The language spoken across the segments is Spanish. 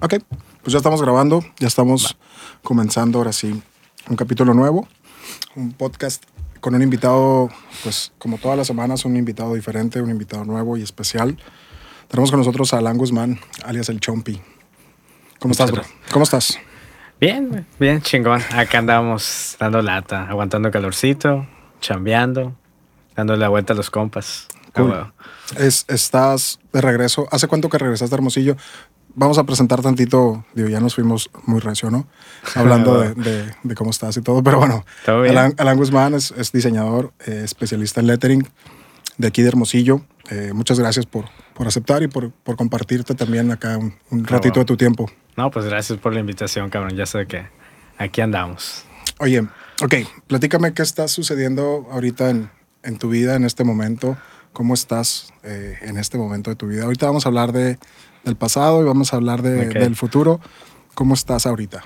Ok, pues ya estamos grabando, ya estamos comenzando ahora sí un capítulo nuevo, un podcast con un invitado, pues como todas las semanas, un invitado diferente, un invitado nuevo y especial. Tenemos con nosotros a Alan Guzmán, alias el Chompi. ¿Cómo estás, bro? ¿Cómo estás? Bien, bien, chingón. Acá andamos dando lata, aguantando calorcito, chambeando, dando la vuelta a los compas. Cool. Es, estás de regreso. ¿Hace cuánto que regresaste a Hermosillo? Vamos a presentar tantito, digo, ya nos fuimos muy recio, ¿no? Hablando de, de, cómo estás y todo, pero bueno, Alan, Guzmán es, es diseñador, eh, especialista en lettering de aquí de Hermosillo. Eh, muchas gracias por, por aceptar y por, por compartirte también acá un, ratito de tu tiempo. No, pues gracias por la invitación, cabrón. Ya sé que aquí andamos. Oye, ok, platícame qué está sucediendo ahorita en, en tu vida, en este momento. ¿Cómo estás eh, en este momento de tu vida? Ahorita vamos a hablar de del pasado y vamos a hablar del futuro. ¿Cómo estás ahorita?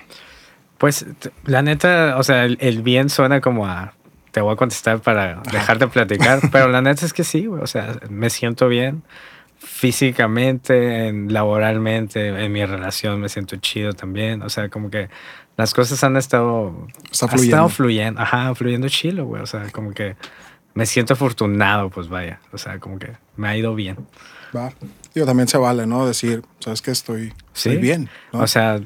Pues la neta, o sea, el, bien suena como a te voy a contestar para dejar de platicar, pero la neta es que sí, o sea, me siento bien físicamente, en, laboralmente, en mi relación me siento chido también, o sea, como que las cosas han estado, Está fluyendo. estado fluyendo, ajá, fluyendo chido, güey, o sea, como que me siento afortunado, pues vaya, o sea, como que me ha ido bien. Va. Digo, también se vale, ¿no? Decir, sabes que estoy, estoy bien. O sea,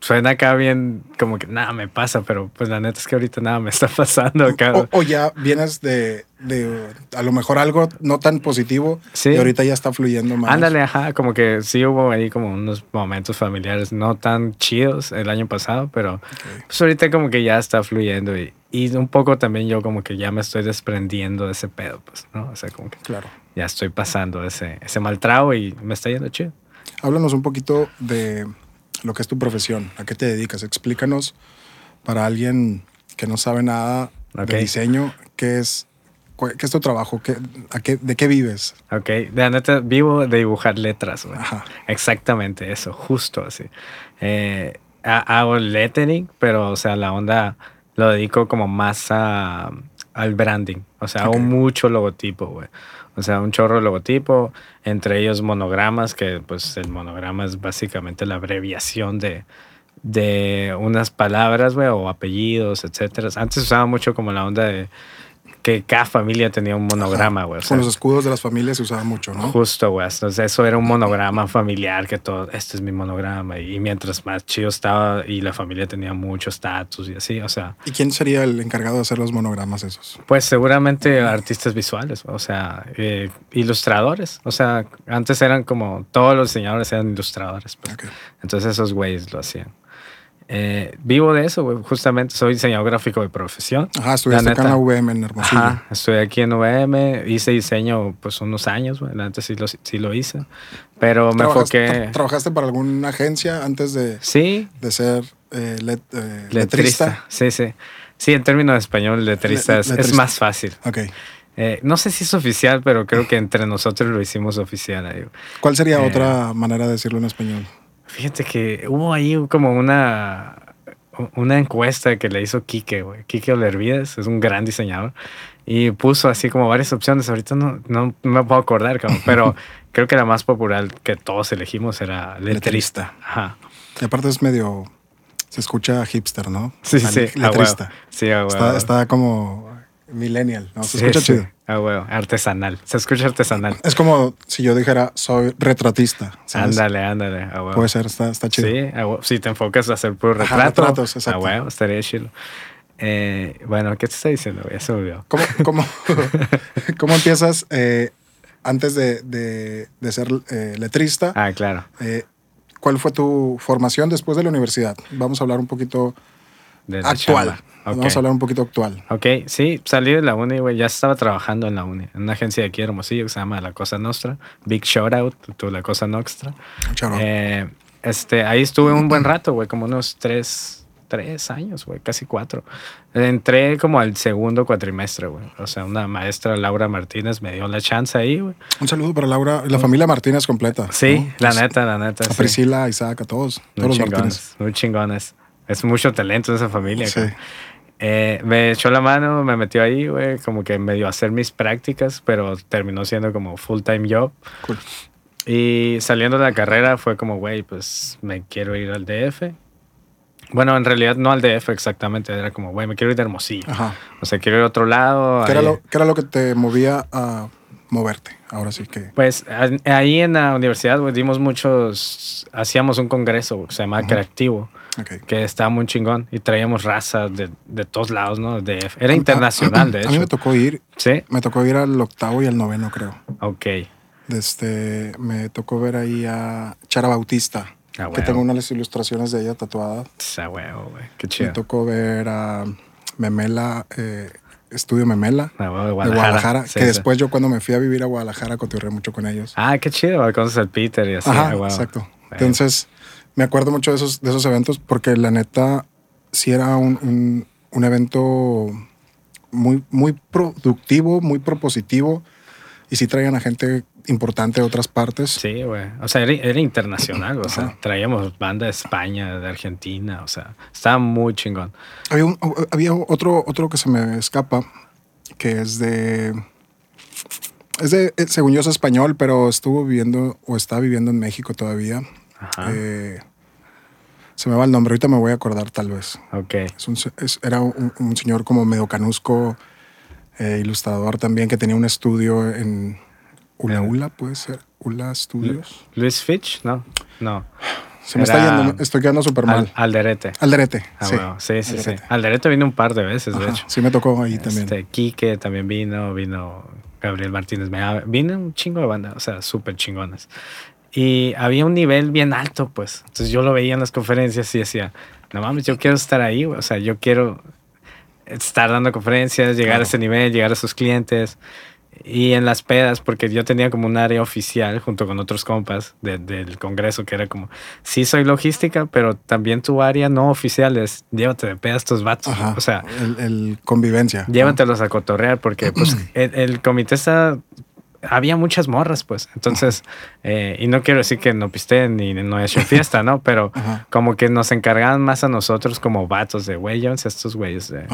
suena acá bien como que nada me pasa, pero pues la neta es que ahorita nada me está pasando acá. O, ya vienes de, de, a lo mejor algo no tan positivo sí. y ahorita ya está fluyendo más. Ándale, ajá, como que sí hubo ahí como unos momentos familiares no tan chidos el año pasado, pero pues ahorita como que ya está fluyendo y, y un poco también yo como que ya me estoy desprendiendo de ese pedo, pues, ¿no? O sea, como que claro. Ya estoy pasando ese, ese mal trago y me está yendo chido. Háblanos un poquito de lo que es tu profesión, a qué te dedicas. Explícanos para alguien que no sabe nada de diseño, qué es, qué es tu trabajo, ¿Qué, a qué, de qué vives. Ok, de neta vivo de dibujar letras. Exactamente eso, justo así. Eh, hago lettering, pero o sea, la onda lo dedico como más a, al branding. O sea, hago mucho logotipo, güey. O sea, un chorro de logotipo, entre ellos monogramas, que pues el monograma es básicamente la abreviación de, de unas palabras, güey, o apellidos, etcétera. Antes usaba mucho como la onda de que cada familia tenía un monograma, güey. Con los escudos de las familias se usaba mucho, ¿no? Justo, güey. Entonces eso era un monograma familiar que todo, este es mi monograma. Y mientras más chido estaba y la familia tenía mucho estatus y así, o sea. ¿Y quién sería el encargado de hacer los monogramas esos? Pues seguramente artistas visuales, o sea, eh, ilustradores. O sea, antes eran como, todos los diseñadores eran ilustradores. Pues. Entonces esos güeyes lo hacían. Eh, vivo de eso, güey. Justamente soy diseñador gráfico de profesión. Ajá, estudiaste acá en la UVM en Hermosillo. Ajá, estoy aquí en UVM. Hice diseño pues unos años, güey. Antes sí lo, sí lo hice. Pero me enfoqué... ¿Trabajaste para alguna agencia antes de, sí. de ser eh, eh, letrista? Sí, sí. Sí, en términos de español, letrista, es, más fácil. Ok. no sé si es oficial, pero creo que entre nosotros lo hicimos oficial. Ahí. ¿Cuál sería otra manera de decirlo en español? Fíjate que hubo ahí como una, una encuesta que le hizo Kike, güey. Kike Olervides es un gran diseñador. Y puso así como varias opciones. Ahorita no, no, me puedo acordar, pero creo que la más popular que todos elegimos era letrista. Ajá. Y aparte es medio. Se escucha hipster, ¿no? Sí, sí, Letrista. Sí, ah, está, está, como millennial, ¿no? Se escucha chido. Ah, bueno, artesanal. Se escucha artesanal. Es como si yo dijera, soy retratista. Ándale, ándale. Ah, Puede ser, está, está chido. Sí, si te enfocas a hacer puro retrato. retratos, exacto. Ah, bueno, estaría chido. Eh, bueno, ¿qué te está diciendo? Ya se olvidó. ¿Cómo, cómo, cómo empiezas eh, antes de, de, de ser eh, letrista? Ah, claro. ¿Cuál fue tu formación después de la universidad? Vamos a hablar un poquito de actual. Vamos a hablar un poquito actual. Ok, sí, salí de la uni, güey. Ya estaba trabajando en la uni, en una agencia de aquí Hermosillo que se llama La Cosa Nostra. Big shout out to La Cosa Nostra. Eh, este, ahí estuve un buen rato, güey, como unos tres, tres años, güey, casi cuatro. Entré como al segundo cuatrimestre, güey. O sea, una maestra, Laura Martínez, me dio la chance ahí, güey. Un saludo para Laura, la familia Martínez completa. Sí, la neta, la neta. A Priscila, Isaac, a todos. todos los Martínez. Muy chingones. Es mucho talento esa familia. Sí. Eh, me echó la mano, me metió ahí, güey, como que me dio a hacer mis prácticas, pero terminó siendo como full time job. Cool. Y saliendo de la carrera fue como, güey, pues me quiero ir al DF. Bueno, en realidad no al DF exactamente, era como, güey, me quiero ir de Hermosillo. O sea, quiero ir a otro lado. ¿Qué era, lo, ¿Qué era lo que te movía a moverte? Ahora sí que. Pues ahí en la universidad dimos muchos. Hacíamos un congreso que se llamaba Creativo. Que estaba muy chingón y traíamos razas de, de todos lados, ¿no? De, era internacional, de hecho. A mí me tocó ir. Sí. Me tocó ir al octavo y al noveno, creo. Ok. Este, me tocó ver ahí a Chara Bautista. Ah, que tengo unas ilustraciones de ella tatuadas. Ah, huevo, güey. Qué chido. Me tocó ver a Memela. Eh, Estudio Memela ah, de Guadalajara, que después yo cuando me fui a vivir a Guadalajara cotorré mucho con ellos. Ah, qué chido, conoces al Peter y así. Ajá, exacto. Entonces, me acuerdo mucho de esos, de esos eventos porque la neta sí era un, un, evento muy, muy productivo, muy propositivo y sí traían a gente importante de otras partes. Sí, güey. O sea, era, internacional. O sea, traíamos banda de España, de Argentina. O sea, estaba muy chingón. Había, había otro, otro que se me escapa, que es de... Es de, eh, según yo es español, pero estuvo viviendo o está viviendo en México todavía. Ajá. Eh, se me va el nombre, ahorita me voy a acordar tal vez. Ok. era un, señor como medio canusco, eh, ilustrador también, que tenía un estudio en, Ula Ula puede ser. Ula Studios. Luis Fitch, no. No. Se me está yendo, estoy quedando súper mal. Alderete. Alderete. Ah, sí. sí, sí, sí. Alderete vino un par de veces, de hecho. Sí, me tocó ahí también. Este, Quique también vino, vino Gabriel Martínez. Vino un chingo de banda, o sea, súper chingones. Y había un nivel bien alto, pues. Entonces yo lo veía en las conferencias y decía, no mames, yo quiero estar ahí, o sea, yo quiero estar dando conferencias, llegar a ese nivel, llegar a sus clientes. Y en las pedas, porque yo tenía como un área oficial junto con otros compas del Congreso, que era como, sí soy logística, pero también tu área no oficial es llévate de pedas tus vatos. o sea, el, convivencia. Llévatelos a cotorrear, porque pues el, comité está había muchas morras, pues. Entonces, eh, y no quiero decir que no pisteen ni no hecho fiesta, ¿no? Pero como que nos encargaban más a nosotros como vatos de, güey, llévense estos güeyes de,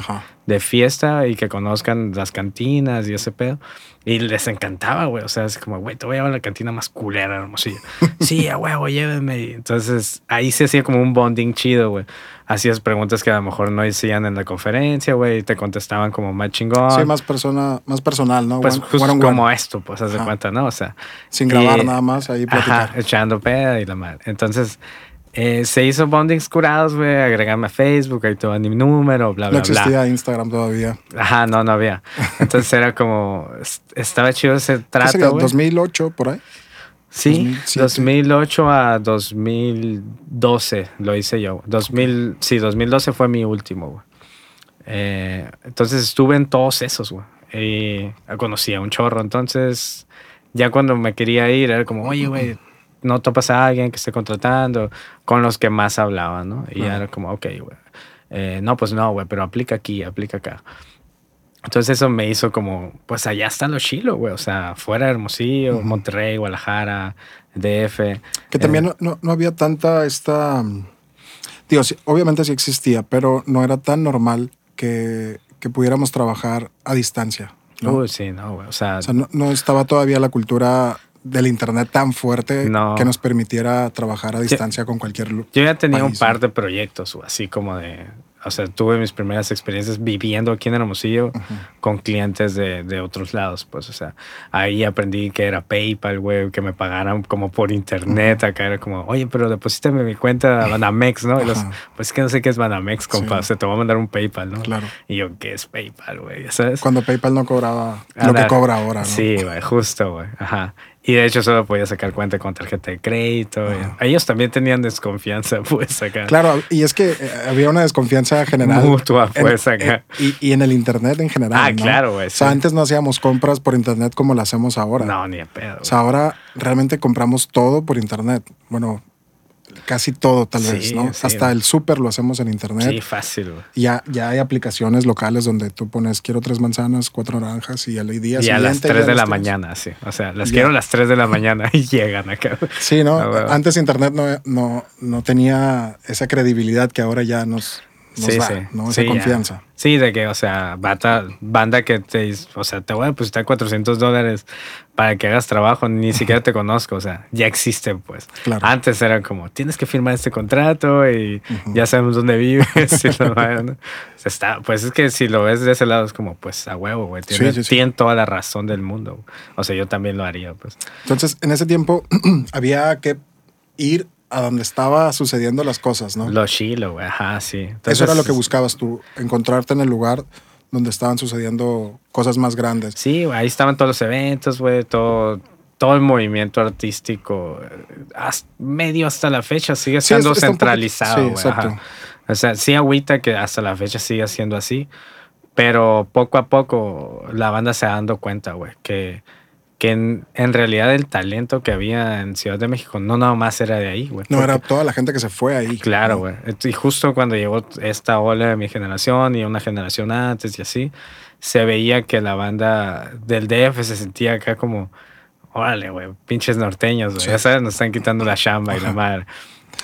de, fiesta y que conozcan las cantinas y ese pedo. Y les encantaba, güey. O sea, es como, güey, te voy a llevar a la cantina más culera, hermosillo. sí, a huevo, llévenme. Entonces, ahí se hacía como un bonding chido, güey hacías preguntas que a lo mejor no decían en la conferencia, güey, y te contestaban como más chingón. Sí, más persona, más personal, ¿no? Pues justo como esto, pues haz de cuenta, ¿no? O sea. Sin grabar nada más, ahí platicar. Ajá, echando peda y la madre. Entonces, eh, se hizo bondings curados, güey, agregarme a Facebook, ahí todo mi número, bla, bla, bla. No existía Instagram todavía. Ajá, no, no había. Entonces era como, estaba chido ese trato, güey. ¿2008 por ahí? Sí, 2008 a 2012 lo hice yo. 2000, sí, 2012 fue mi último, güey. Eh, entonces estuve en todos esos, güey. Y conocí a un chorro. Entonces, ya cuando me quería ir, era como, oye, güey, no topas a alguien que esté contratando, con los que más hablaba, ¿no? Y era como, ok, güey. Eh, no, pues no, güey, pero aplica aquí, aplica acá. Entonces eso me hizo como, pues allá están los chilos, güey. O sea, fuera de Hermosillo, Monterrey, Guadalajara, DF. Que también eh, no, no, había tanta esta... Digo, obviamente sí existía, pero no era tan normal que, que pudiéramos trabajar a distancia. ¿no? Uy, sí, no, güey. O sea, o sea no, no, estaba todavía la cultura del internet tan fuerte que nos permitiera trabajar a distancia con cualquier Yo ya tenía un par de proyectos, así como de o sea, tuve mis primeras experiencias viviendo aquí en Hermosillo con clientes de, de, otros lados, pues, o sea, ahí aprendí que era PayPal, güey, que me pagaran como por internet, acá era como, oye, pero deposítame mi cuenta a Banamex, ¿no? Y los, pues es que no sé qué es Banamex, compa, o sea, te voy a mandar un PayPal, ¿no? Claro. Y yo, ¿qué es PayPal, güey? ¿Sabes? Cuando PayPal no cobraba lo que cobra ahora, ¿no? Sí, güey, justo, güey, ajá. Y de hecho solo podía sacar cuenta con tarjeta de crédito. Ellos también tenían desconfianza, pues acá. Claro, y es que eh, había una desconfianza general. Mutua, pues acá. y, en el internet en general. Ah, claro, güey. O sea, antes no hacíamos compras por internet como lo hacemos ahora. No, ni a pedo. O sea, ahora realmente compramos todo por internet. Bueno, casi todo tal vez, ¿no? Hasta el súper lo hacemos en internet. Sí, fácil. Ya, ya hay aplicaciones locales donde tú pones quiero tres manzanas, cuatro naranjas y al día Y a las tres de la mañana, sí. O sea, las quiero a las tres de la mañana y llegan acá. Sí, ¿no? Ah, Antes internet no, no, no tenía esa credibilidad que ahora ya nos, nos da, ¿no? Esa confianza. Sí, de que, o sea, bata, banda que te o sea, te voy a depositar 400 dólares para que hagas trabajo, ni siquiera te conozco, o sea, ya existe, pues. Antes era como, tienes que firmar este contrato y ya sabemos dónde vives. está, pues es que si lo ves de ese lado es como, pues a huevo, güey. Tienen, toda la razón del mundo. O sea, yo también lo haría, pues. Entonces, en ese tiempo había que ir a donde estaba sucediendo las cosas, ¿no? Lo chilo, güey, ajá, sí. Eso era lo que buscabas tú, encontrarte en el lugar donde estaban sucediendo cosas más grandes. Sí, ahí estaban todos los eventos, güey, todo, todo el movimiento artístico, medio hasta la fecha, sigue siendo centralizado, güey. Sí, o sea, sí agüita que hasta la fecha sigue siendo así, pero poco a poco la banda se ha dando cuenta, güey, que que en, realidad el talento que había en Ciudad de México no nada más era de ahí, güey. No, era toda la gente que se fue ahí. Claro, güey. Y justo cuando llegó esta ola de mi generación y una generación antes y así, se veía que la banda del DF se sentía acá como, órale, güey, pinches norteños, güey. Ya sabes, nos están quitando la chamba y la madre.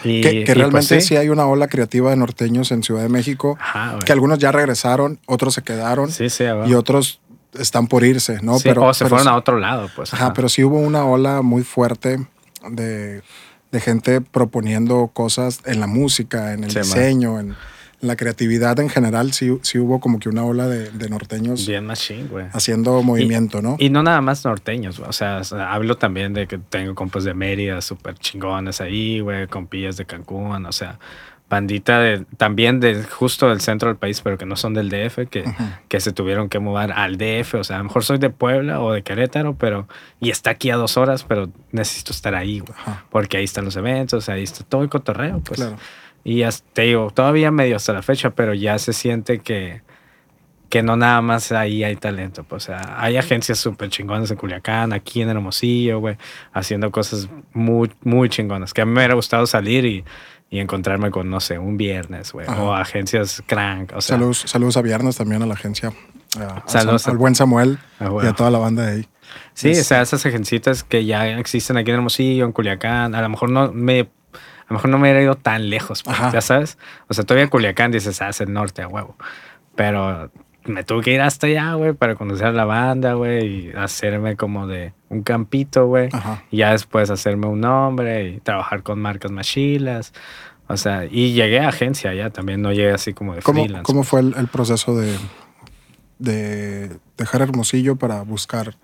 Y, que, pues realmente sí. hay una ola creativa de norteños en Ciudad de México, que algunos ya regresaron, otros se quedaron sí, sí, y otros están por irse, ¿no? pero, o se fueron a otro lado, pues. Ajá, pero sí hubo una ola muy fuerte de, gente proponiendo cosas en la música, en el diseño, en, la creatividad en general. Sí, sí hubo como que una ola de, norteños. Bien machine, güey. Haciendo movimiento, ¿no? Y no nada más norteños, O sea, hablo también de que tengo compas de Mérida súper chingones ahí, güey, compillas de Cancún, o sea bandita de, también de justo del centro del país, pero que no son del DF, que, que se tuvieron que mudar al DF. O sea, a lo mejor soy de Puebla o de Querétaro, pero y está aquí a dos horas, pero necesito estar ahí, güey, porque ahí están los eventos, ahí está todo el cotorreo, pues. Y ya te digo, todavía medio hasta la fecha, pero ya se siente que, que no nada más ahí hay talento. Pues, o sea, hay agencias súper chingonas en Culiacán, aquí en Hermosillo, güey, haciendo cosas muy, muy chingonas. Que a mí me hubiera gustado salir y y encontrarme con, no sé, un viernes, güey, o agencias crank. O sea, saludos, saludos a viernes también a la agencia. saludos al buen Samuel y a toda la banda de ahí. Sí, o sea, esas agencitas que ya existen aquí en Hermosillo, en Culiacán, a lo mejor no me, a lo mejor no me hubiera ido tan lejos, pues, ya sabes. O sea, todavía en Culiacán dices, ah, es el norte a huevo. Pero me tuve que ir hasta allá, güey, para conocer a la banda, güey, y hacerme como de un campito, güey. Y ya después hacerme un nombre y trabajar con marcas machilas. O sea, y llegué a agencia ya también, no llegué así como de ¿Cómo, freelance. ¿Cómo fue el, proceso de, de dejar Hermosillo para buscar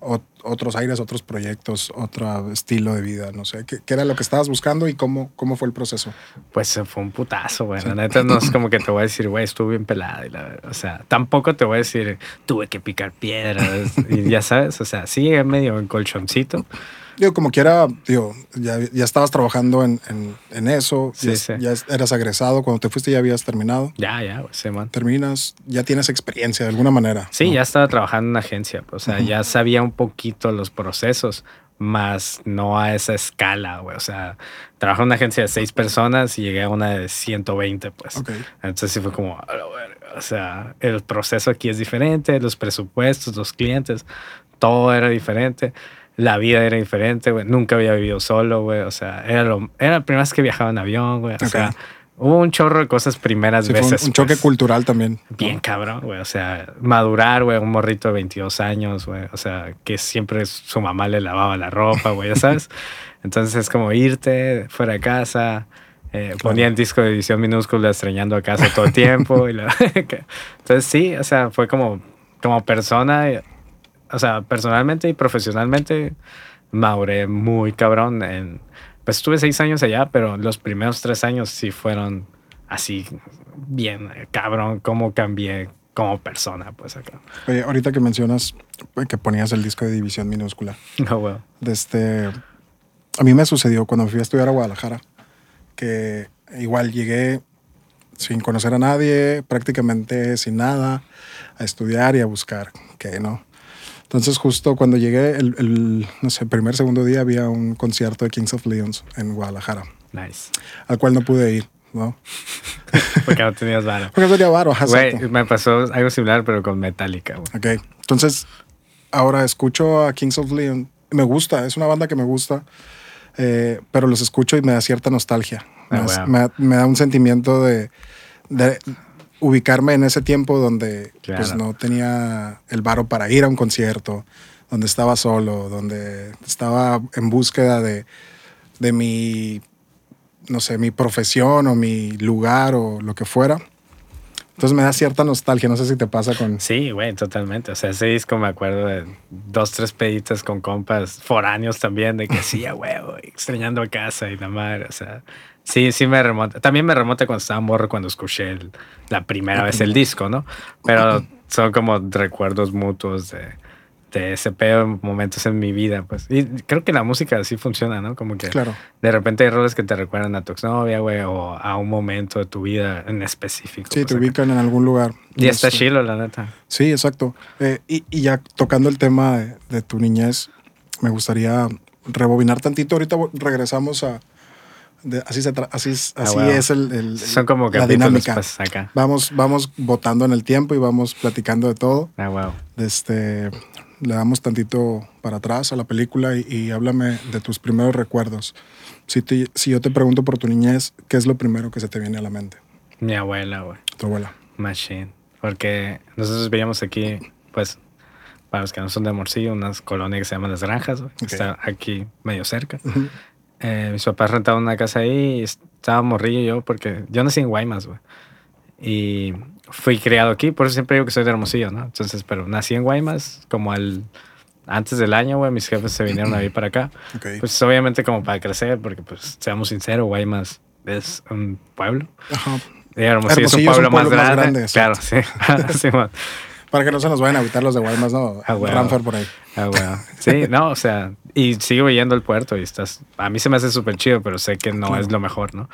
otros aires, otros proyectos, otro estilo de vida, no sé, ¿qué, era lo que estabas buscando y cómo, cómo fue el proceso? Pues fue un putazo, güey. La neta no es como que te voy a decir, güey, estuve bien pelada. Y la, o sea, tampoco te voy a decir, tuve que picar piedras y ya sabes, o sea, sí medio en colchoncito. Digo, como quiera, digo, ya, ya estabas trabajando en, en, eso, ya, ya, eras agresado, cuando te fuiste ya habías terminado. Ya, ya, sí, man. Terminas, ya tienes experiencia de alguna manera. Sí, ya estaba trabajando en una agencia, pues, o sea, ya sabía un poquito los procesos, más no a esa escala, güey. O sea, trabajé en una agencia de seis personas y llegué a una de 120, pues. Entonces sí fue como, o sea, el proceso aquí es diferente, los presupuestos, los clientes, todo era diferente la vida era diferente, güey. Nunca había vivido solo, güey. O sea, era, lo, era la primera vez que viajaba en avión, güey. O sea, hubo un chorro de cosas primeras veces. Un, choque pues. cultural también. Bien cabrón, güey. O sea, madurar, güey. Un morrito de 22 años, güey. O sea, que siempre su mamá le lavaba la ropa, güey, ya sabes. Entonces es como irte fuera de casa. Eh, ponía el disco de edición minúscula extrañando a casa todo el tiempo. y Entonces sí, o sea, fue como, como persona o sea, personalmente y profesionalmente, mauré muy cabrón. En, pues estuve seis años allá, pero los primeros tres años sí fueron así, bien cabrón, cómo cambié como persona, pues acá. Oye, ahorita que mencionas que ponías el disco de división minúscula. No, oh, bueno. Este, a mí me sucedió cuando fui a estudiar a Guadalajara, que igual llegué sin conocer a nadie, prácticamente sin nada, a estudiar y a buscar, que no. Entonces, justo cuando llegué, el, no sé, primer, segundo día había un concierto de Kings of Leons en Guadalajara. Nice. Al cual no pude ir, ¿no? Porque no tenías varo. Porque no tenía varo, Güey, me pasó algo similar, pero con Metallica, güey. Ok. Entonces, ahora escucho a Kings of Leon. Me gusta, es una banda que me gusta, eh, pero los escucho y me da cierta nostalgia. Ah, me, da un sentimiento de, de ubicarme en ese tiempo donde pues no tenía el varo para ir a un concierto, donde estaba solo, donde estaba en búsqueda de, de mi, no sé, mi profesión o mi lugar o lo que fuera. Entonces me da cierta nostalgia, no sé si te pasa con... Sí, güey, totalmente. O sea, ese disco me acuerdo de dos, tres peditas con compas foráneos también, de que sí, güey, extrañando a casa y la madre, o sea... Sí, sí me remonta. También me remonta cuando estaba morro, cuando escuché la primera vez el disco, ¿no? Pero son como recuerdos mutuos de de ese pedo momentos en mi vida, pues. Y creo que la música así funciona, ¿no? Como que claro. de repente hay roles que te recuerdan a tu exnovia, güey, o a un momento de tu vida en específico. Sí, te ubican en algún lugar. Y está chilo, la neta. Sí, exacto. Eh, y, y, ya tocando el tema de, tu niñez, me gustaría rebobinar tantito. Ahorita regresamos a... así se así, ah, así es el, Son como la dinámica. Pues, acá. Vamos, vamos votando en el tiempo y vamos platicando de todo. Ah, wow. Este, le damos tantito para atrás a la película y, háblame de tus primeros recuerdos. Si, si yo te pregunto por tu niñez, ¿qué es lo primero que se te viene a la mente? Mi abuela, güey. Tu abuela. Machine. Porque nosotros veíamos aquí, pues, para los que no son de Morcillo, unas colonias que se llaman Las Granjas, güey, que está aquí medio cerca. Eh, mis papás rentaban una casa ahí y estaba morrillo yo, porque yo nací en Guaymas, güey. Y fui criado aquí, por eso siempre digo que soy de Hermosillo, ¿no? Entonces, pero nací en Guaymas, como al antes del año, güey, mis jefes se vinieron a vivir para acá. Pues obviamente como para crecer, porque pues seamos sinceros, Guaymas es un pueblo. Ajá. Y Hermosillo, es un pueblo, más, grande. claro, sí. sí para que no se nos vayan a habitar los de Guaymas, ¿no? Ah, Ramfer por ahí. Ah, bueno. Sí, no, o sea, y sigo yendo al puerto y estás, a mí se me hace súper chido, pero sé que no es lo mejor, ¿no?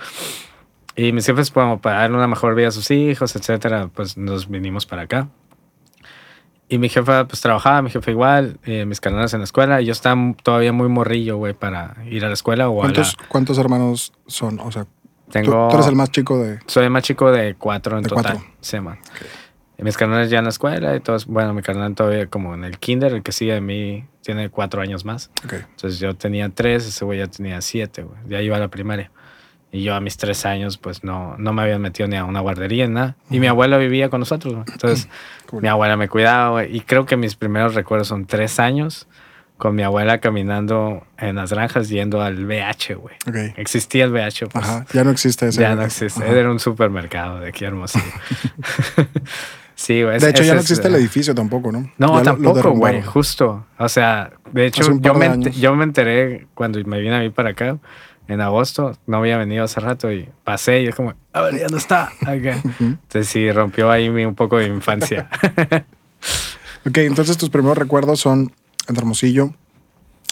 Y mis jefes, como para darle una mejor vida a sus hijos, etcétera, pues nos vinimos para acá. Y mi jefa, pues trabajaba, mi jefa igual, eh, mis canales en la escuela. Y yo estaba todavía muy morrillo, güey, para ir a la escuela o ¿Cuántos, a la... ¿Cuántos hermanos son? O sea, Tengo, tú, eres el más chico de. Soy el más chico de cuatro en total. Cuatro. Sí, man. Mis canales ya en la escuela y todos. Bueno, mi carnal todavía como en el kinder, el que sigue de mí tiene cuatro años más. Okay. Entonces yo tenía tres, ese güey ya tenía siete, güey. Ya iba a la primaria. Y yo a mis tres años, pues no, no me habían metido ni a una guardería, nada. Y mi abuela vivía con nosotros. Entonces, mi abuela me cuidaba. Y creo que mis primeros recuerdos son tres años con mi abuela caminando en las granjas yendo al BH, güey. Existía el BH. Pues. Ajá, ya no existe ese. Ya no existe. Era un supermercado de aquí Hermosillo. sí, güey. De hecho, ya no existe el edificio tampoco, ¿no? No, tampoco, güey. Justo. O sea, de hecho, yo me, yo me enteré cuando me vine a mí para acá en agosto, no había venido hace rato y pasé y es como, a ver, ya no está. Entonces sí, rompió ahí un poco de infancia. ok, entonces tus primeros recuerdos son en Hermosillo,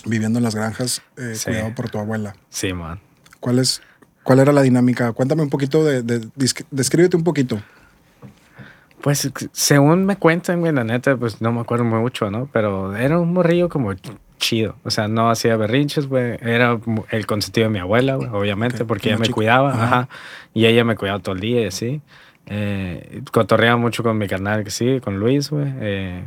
viviendo en las granjas, eh, cuidado por tu abuela. Sí, man. ¿Cuál, es, ¿Cuál era la dinámica? Cuéntame un poquito, de, descríbete un poquito. Pues según me cuentan, güey, la neta, pues no me acuerdo mucho, ¿no? Pero era un morrillo como chido. O sea, no hacía berrinches, güey. Era el consentido de mi abuela, güey, obviamente, porque ella me cuidaba. Ajá. Y ella me cuidaba todo el día, sí. Eh, cotorreaba mucho con mi canal, que sí, con Luis, güey. Eh,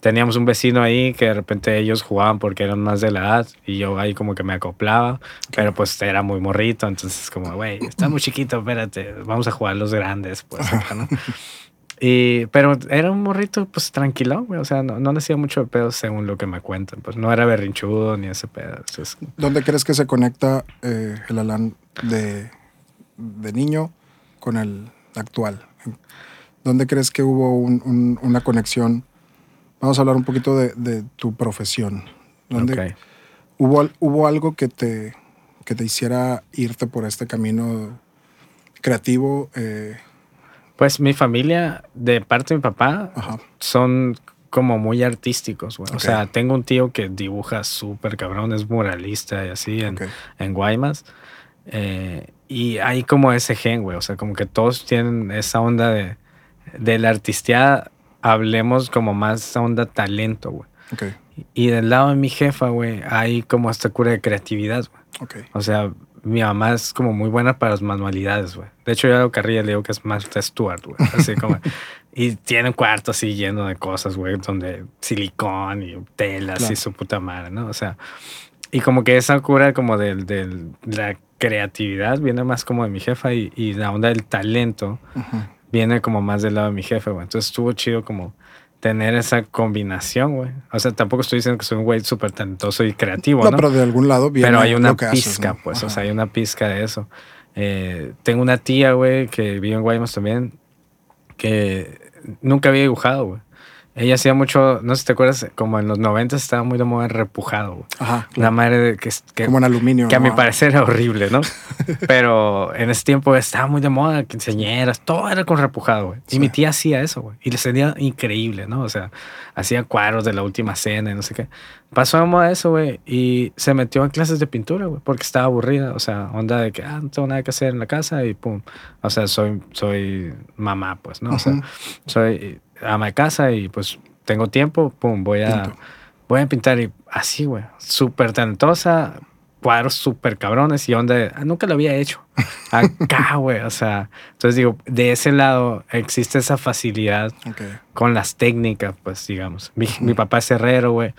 teníamos un vecino ahí que de repente ellos jugaban porque eran más de la edad y yo ahí como que me acoplaba, pero pues era muy morrito, entonces como, güey, está muy chiquito, espérate, vamos a jugar los grandes, pues, ¿no? Y, pero era un morrito, pues tranquilo, güey. O sea, no, no hacía mucho de pedo según lo que me cuentan. Pues no era berrinchudo ni ese pedo. ¿Dónde crees que se conecta eh, el Alan de, de, niño con el actual? ¿Dónde crees que hubo un, una conexión? Vamos a hablar un poquito de, de tu profesión. ¿Dónde hubo, hubo algo que te, que te hiciera irte por este camino creativo? Eh, pues mi familia, de parte de mi papá, son como muy artísticos, güey. O sea, tengo un tío que dibuja súper cabrón, es muralista y así en, en Guaymas. Eh, y hay como ese gen, güey. O sea, como que todos tienen esa onda de, de la artisteada, hablemos como más onda talento, güey. Y del lado de mi jefa, güey, hay como esta cura de creatividad, güey. O sea, mi mamá es como muy buena para las manualidades, güey. De hecho, yo a Carrilla le digo que es más Stewart, güey. Así como. y tiene un cuarto así lleno de cosas, güey, donde silicón y telas y su puta madre, ¿no? O sea, y como que esa cura como de, la creatividad viene más como de mi jefa y, y la onda del talento viene como más del lado de mi jefe, güey. Entonces estuvo chido como tener esa combinación, güey. O sea, tampoco estoy diciendo que soy un güey súper talentoso y creativo, ¿no? pero de algún lado viene Pero hay una pizca, pues, o sea, hay una pizca de eso. Eh, tengo una tía, güey, que vive en Guaymas también, que nunca había dibujado, güey. Ella hacía mucho, no sé si te acuerdas, como en los 90 estaba muy de moda repujado. Güey. Ajá. La madre de que, que, Como en aluminio. Que a mi parecer era horrible, ¿no? Pero en ese tiempo estaba muy de moda, quinceañeras, todo era con repujado, güey. Y mi tía hacía eso, güey. Y le salía increíble, ¿no? O sea, hacía cuadros de la última cena y no sé qué. Pasó de moda eso, güey. Y se metió en clases de pintura, güey, porque estaba aburrida. O sea, onda de que, ah, no tengo nada que hacer en la casa y pum. O sea, soy, soy mamá, pues, ¿no? O sea, soy ama de casa y pues tengo tiempo, pum, voy a, voy a pintar y así, güey, súper talentosa, cuadros súper cabrones y donde ah, nunca lo había hecho. Acá, güey, o sea, entonces digo, de ese lado existe esa facilidad con las técnicas, pues digamos. Mi, papá es herrero, güey,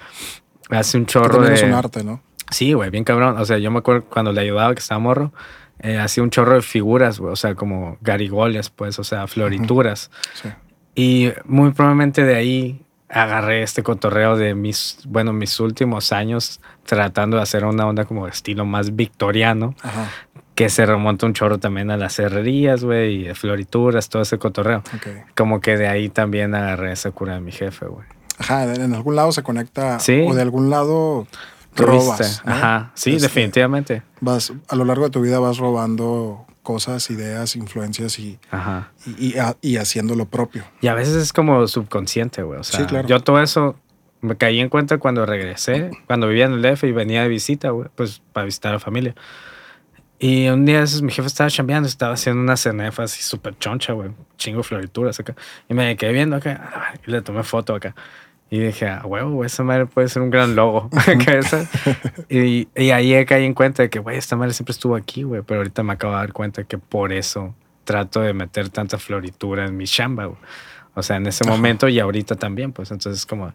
hace un chorro de... Es un arte, ¿no? Sí, güey, bien cabrón. O sea, yo me acuerdo cuando le ayudaba que estaba morro, eh, hacía un chorro de figuras, güey, o sea, como garigoles, pues, o sea, florituras. Sí. Y muy probablemente de ahí agarré este cotorreo de mis, bueno, mis últimos años tratando de hacer una onda como de estilo más victoriano, que se remonta un chorro también a las herrerías, güey, y florituras, todo ese cotorreo. Como que de ahí también agarré esa cura de mi jefe, güey. Ajá, en algún lado se conecta, ¿Sí? o de algún lado robas. Ajá, sí, este, definitivamente. Vas, a lo largo de tu vida vas robando cosas, ideas, influencias y, y, y, haciendo lo propio. Y a veces es como subconsciente, güey. O sea, yo todo eso me caí en cuenta cuando regresé, cuando vivía en el DF y venía de visita, güey, pues para visitar a la familia. Y un día mi jefe estaba chambeando, estaba haciendo una cenefa así súper choncha, güey, chingo florituras acá. Y me quedé viendo acá, y le tomé foto acá. Y dije, ah, huevo, esa madre puede ser un gran logo. y, y, ahí caí en cuenta de que, güey, esta madre siempre estuvo aquí, güey. Pero ahorita me acabo de dar cuenta que por eso trato de meter tanta floritura en mi chamba, O sea, en ese momento y ahorita también, pues. Entonces, como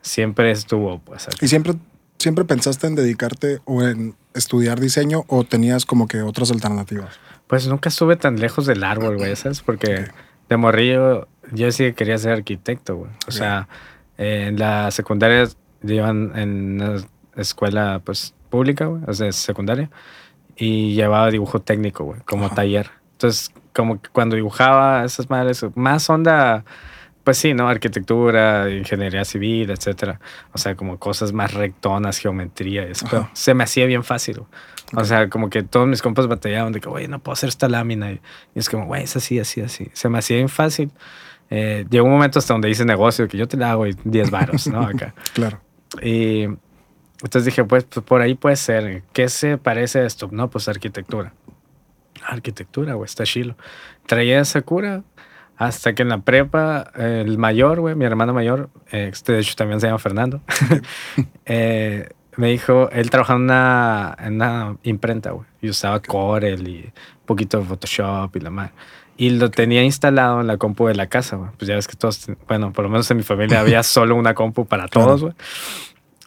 siempre estuvo, pues. ¿Y siempre, siempre pensaste en dedicarte o en estudiar diseño o tenías como que otras alternativas? Pues nunca estuve tan lejos del árbol, güey, ¿sabes? Porque de morrillo yo sí quería ser arquitecto, güey. O sea en la secundaria iban en una escuela pues pública, güey, o sea, secundaria, y llevaba dibujo técnico, güey, como taller. Entonces, como que cuando dibujaba esas madres, más onda, pues sí, ¿no? Arquitectura, ingeniería civil, etcétera. O sea, como cosas más rectonas, geometría, eso. Pero se me hacía bien fácil, O sea, como que todos mis compas batallaban de que, güey, no puedo hacer esta lámina. Y, es como, güey, es así, así, así. Se me hacía bien fácil. Eh, llegó un momento hasta donde hice negocio que yo te la hago 10 varos, ¿no? Acá. claro. Y entonces dije, pues, pues, por ahí puede ser. ¿Qué se parece a esto? No, pues arquitectura. Arquitectura, güey, está chilo. Traía esa cura hasta que en la prepa, el mayor, güey, mi hermano mayor, este de hecho también se llama Fernando, eh, me dijo, él trabajaba en una, en una imprenta, güey, y usaba Corel y un poquito de Photoshop y la madre. Y lo tenía instalado en la compu de la casa, güey. Pues ya ves que todos, bueno, por lo menos en mi familia había solo una compu para todos, güey.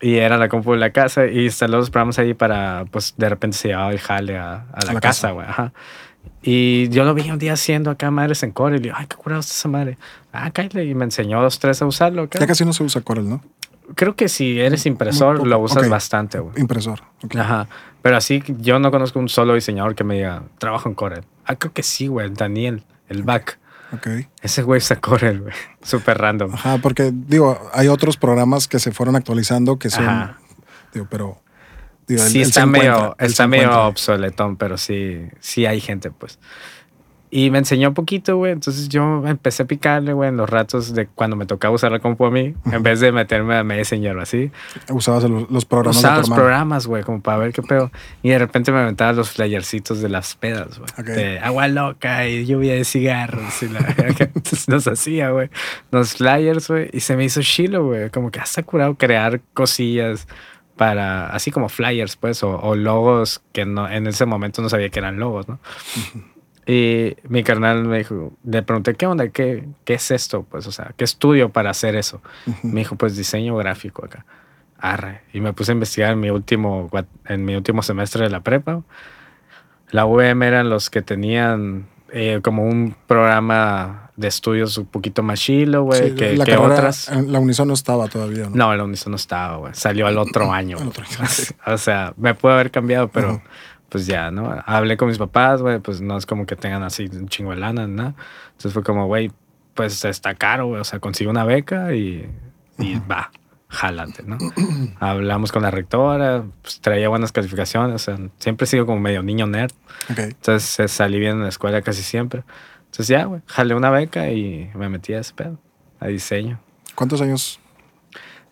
Y era la compu de la casa y instaló los programas ahí para, pues de repente se llevaba el jale a, la, casa, güey. Ajá. Y yo lo vi un día haciendo acá madres en Corel y le ay, qué curado está esa madre. Ah, Kyle, y me enseñó dos, tres a usarlo. Ya casi no se usa Corel, ¿no? Creo que si eres impresor lo usas bastante, güey. Impresor. Ajá. Pero así yo no conozco un solo diseñador que me diga, trabajo en Corel. Ah, creo que sí, güey. Daniel, el back. Ok. Ese güey usa Corel, güey. Súper random. Ajá, porque digo, hay otros programas que se fueron actualizando que son. Digo, pero. sí, está, medio, está medio obsoletón, pero sí, sí hay gente, pues. Y me enseñó poquito, güey. Entonces yo empecé a picarle, güey, en los ratos de cuando me tocaba usar la compu a mí, en vez de meterme a Messenger o así. Usabas los, programas. Usaba los programas, güey, como para ver qué pedo. Y de repente me aventaba los flyercitos de las pedas, güey. De agua loca y lluvia de cigarros. Y la, entonces nos hacía, güey, los flyers, güey. Y se me hizo chilo, güey. Como que hasta curado crear cosillas para, así como flyers, pues, o, logos que no, en ese momento no sabía que eran logos, ¿no? Y mi carnal me dijo, le pregunté, ¿qué onda? ¿Qué, qué es esto? Pues, o sea, ¿qué estudio para hacer eso? Me dijo, pues diseño gráfico acá. Arre. Y me puse a investigar en mi último, en mi último semestre de la prepa. La UM eran los que tenían eh, como un programa de estudios un poquito más chilo, güey, que, la otras. La Unison no estaba todavía, ¿no? No, la Unison no estaba, güey. Salió al otro año. o sea, me puede haber cambiado, pero pues ya, ¿no? Hablé con mis papás, güey, pues no es como que tengan así un chingo de lana, ¿no? Entonces fue como, güey, pues está caro, güey. O sea, consigo una beca y, y va, jálate, ¿no? Hablamos con la rectora, pues traía buenas calificaciones, o sea, siempre he sido como medio niño nerd. Entonces eh, salí bien en la escuela casi siempre. Entonces ya, güey, jalé una beca y me metí a ese pedo, a diseño. ¿Cuántos años?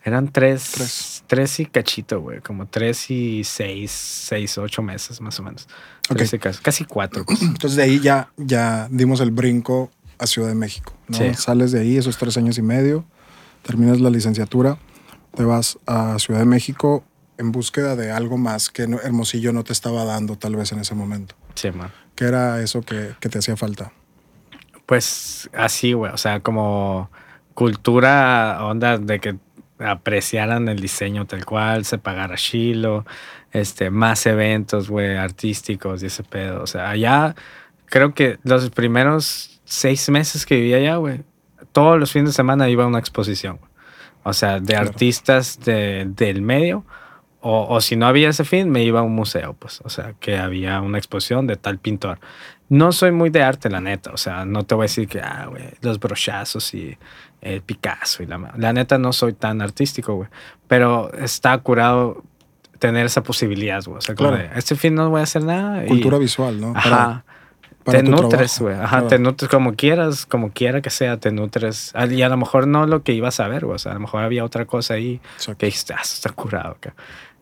Eran tres, tres, y cachito, güey, como tres y seis, seis, ocho meses más o menos. casi, cuatro. Pues. Entonces de ahí ya, ya dimos el brinco a Ciudad de México, ¿no? Sales de ahí esos tres años y medio, terminas la licenciatura, te vas a Ciudad de México en búsqueda de algo más que Hermosillo no te estaba dando tal vez en ese momento. Sí, man. ¿Qué era eso que, que te hacía falta? Pues así, güey, o sea, como cultura, onda de que apreciaran el diseño tal cual, se pagara chilo, este, más eventos, güey, artísticos y ese pedo. O sea, allá creo que los primeros seis meses que vivía allá, güey, todos los fines de semana iba a una exposición. O sea, de artistas de, del medio. O, o, si no había ese fin, me iba a un museo, pues. O sea, que había una exposición de tal pintor. No soy muy de arte, la neta. O sea, no te voy a decir que, ah, güey, los brochazos y el Picasso y la... La neta no soy tan artístico, güey. Pero está curado tener esa posibilidad, güey. O sea, claro. este fin no voy a hacer nada. Cultura visual, ¿no? Ajá te nutres, güey. Ajá, te nutres como quieras, como quiera que sea, te nutres. Ah, y a lo mejor no lo que ibas a ver, güey. O sea, a lo mejor había otra cosa ahí que dijiste, ah, está curado.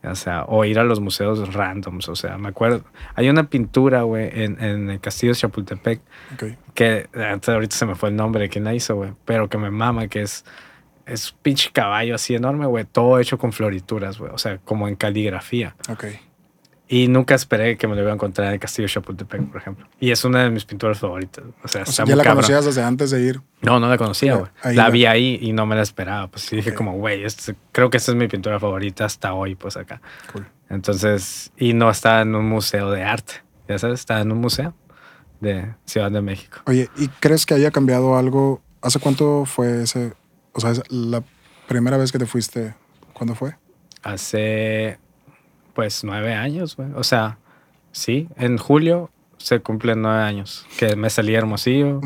O sea, o ir a los museos randoms. O sea, me acuerdo. Hay una pintura, güey, en, en, el castillo de Chapultepec. Que ahorita se me fue el nombre de quien la hizo, güey. Pero que me mama, que es. Es un pinche caballo así enorme, güey. Todo hecho con florituras, güey. O sea, como en caligrafía. Ok. Y nunca esperé que me lo iba a encontrar en el Castillo Chapultepec, por ejemplo. Y es una de mis pinturas favoritas. O sea, ¿ya la conocías desde antes de ir? No, no la conocía, güey. La vi ahí y no me la esperaba. Pues sí dije como, güey, este, creo que esta es mi pintura favorita hasta hoy, pues acá. Cool. Entonces, y no está en un museo de arte. Ya sabes, está en un museo de Ciudad de México. Oye, ¿y crees que haya cambiado algo? ¿Hace cuánto fue ese? O sea, la primera vez que te fuiste, ¿cuándo fue? Hace pues nueve años, güey. O sea, sí, en julio se cumplen nueve años que me salí Hermosillo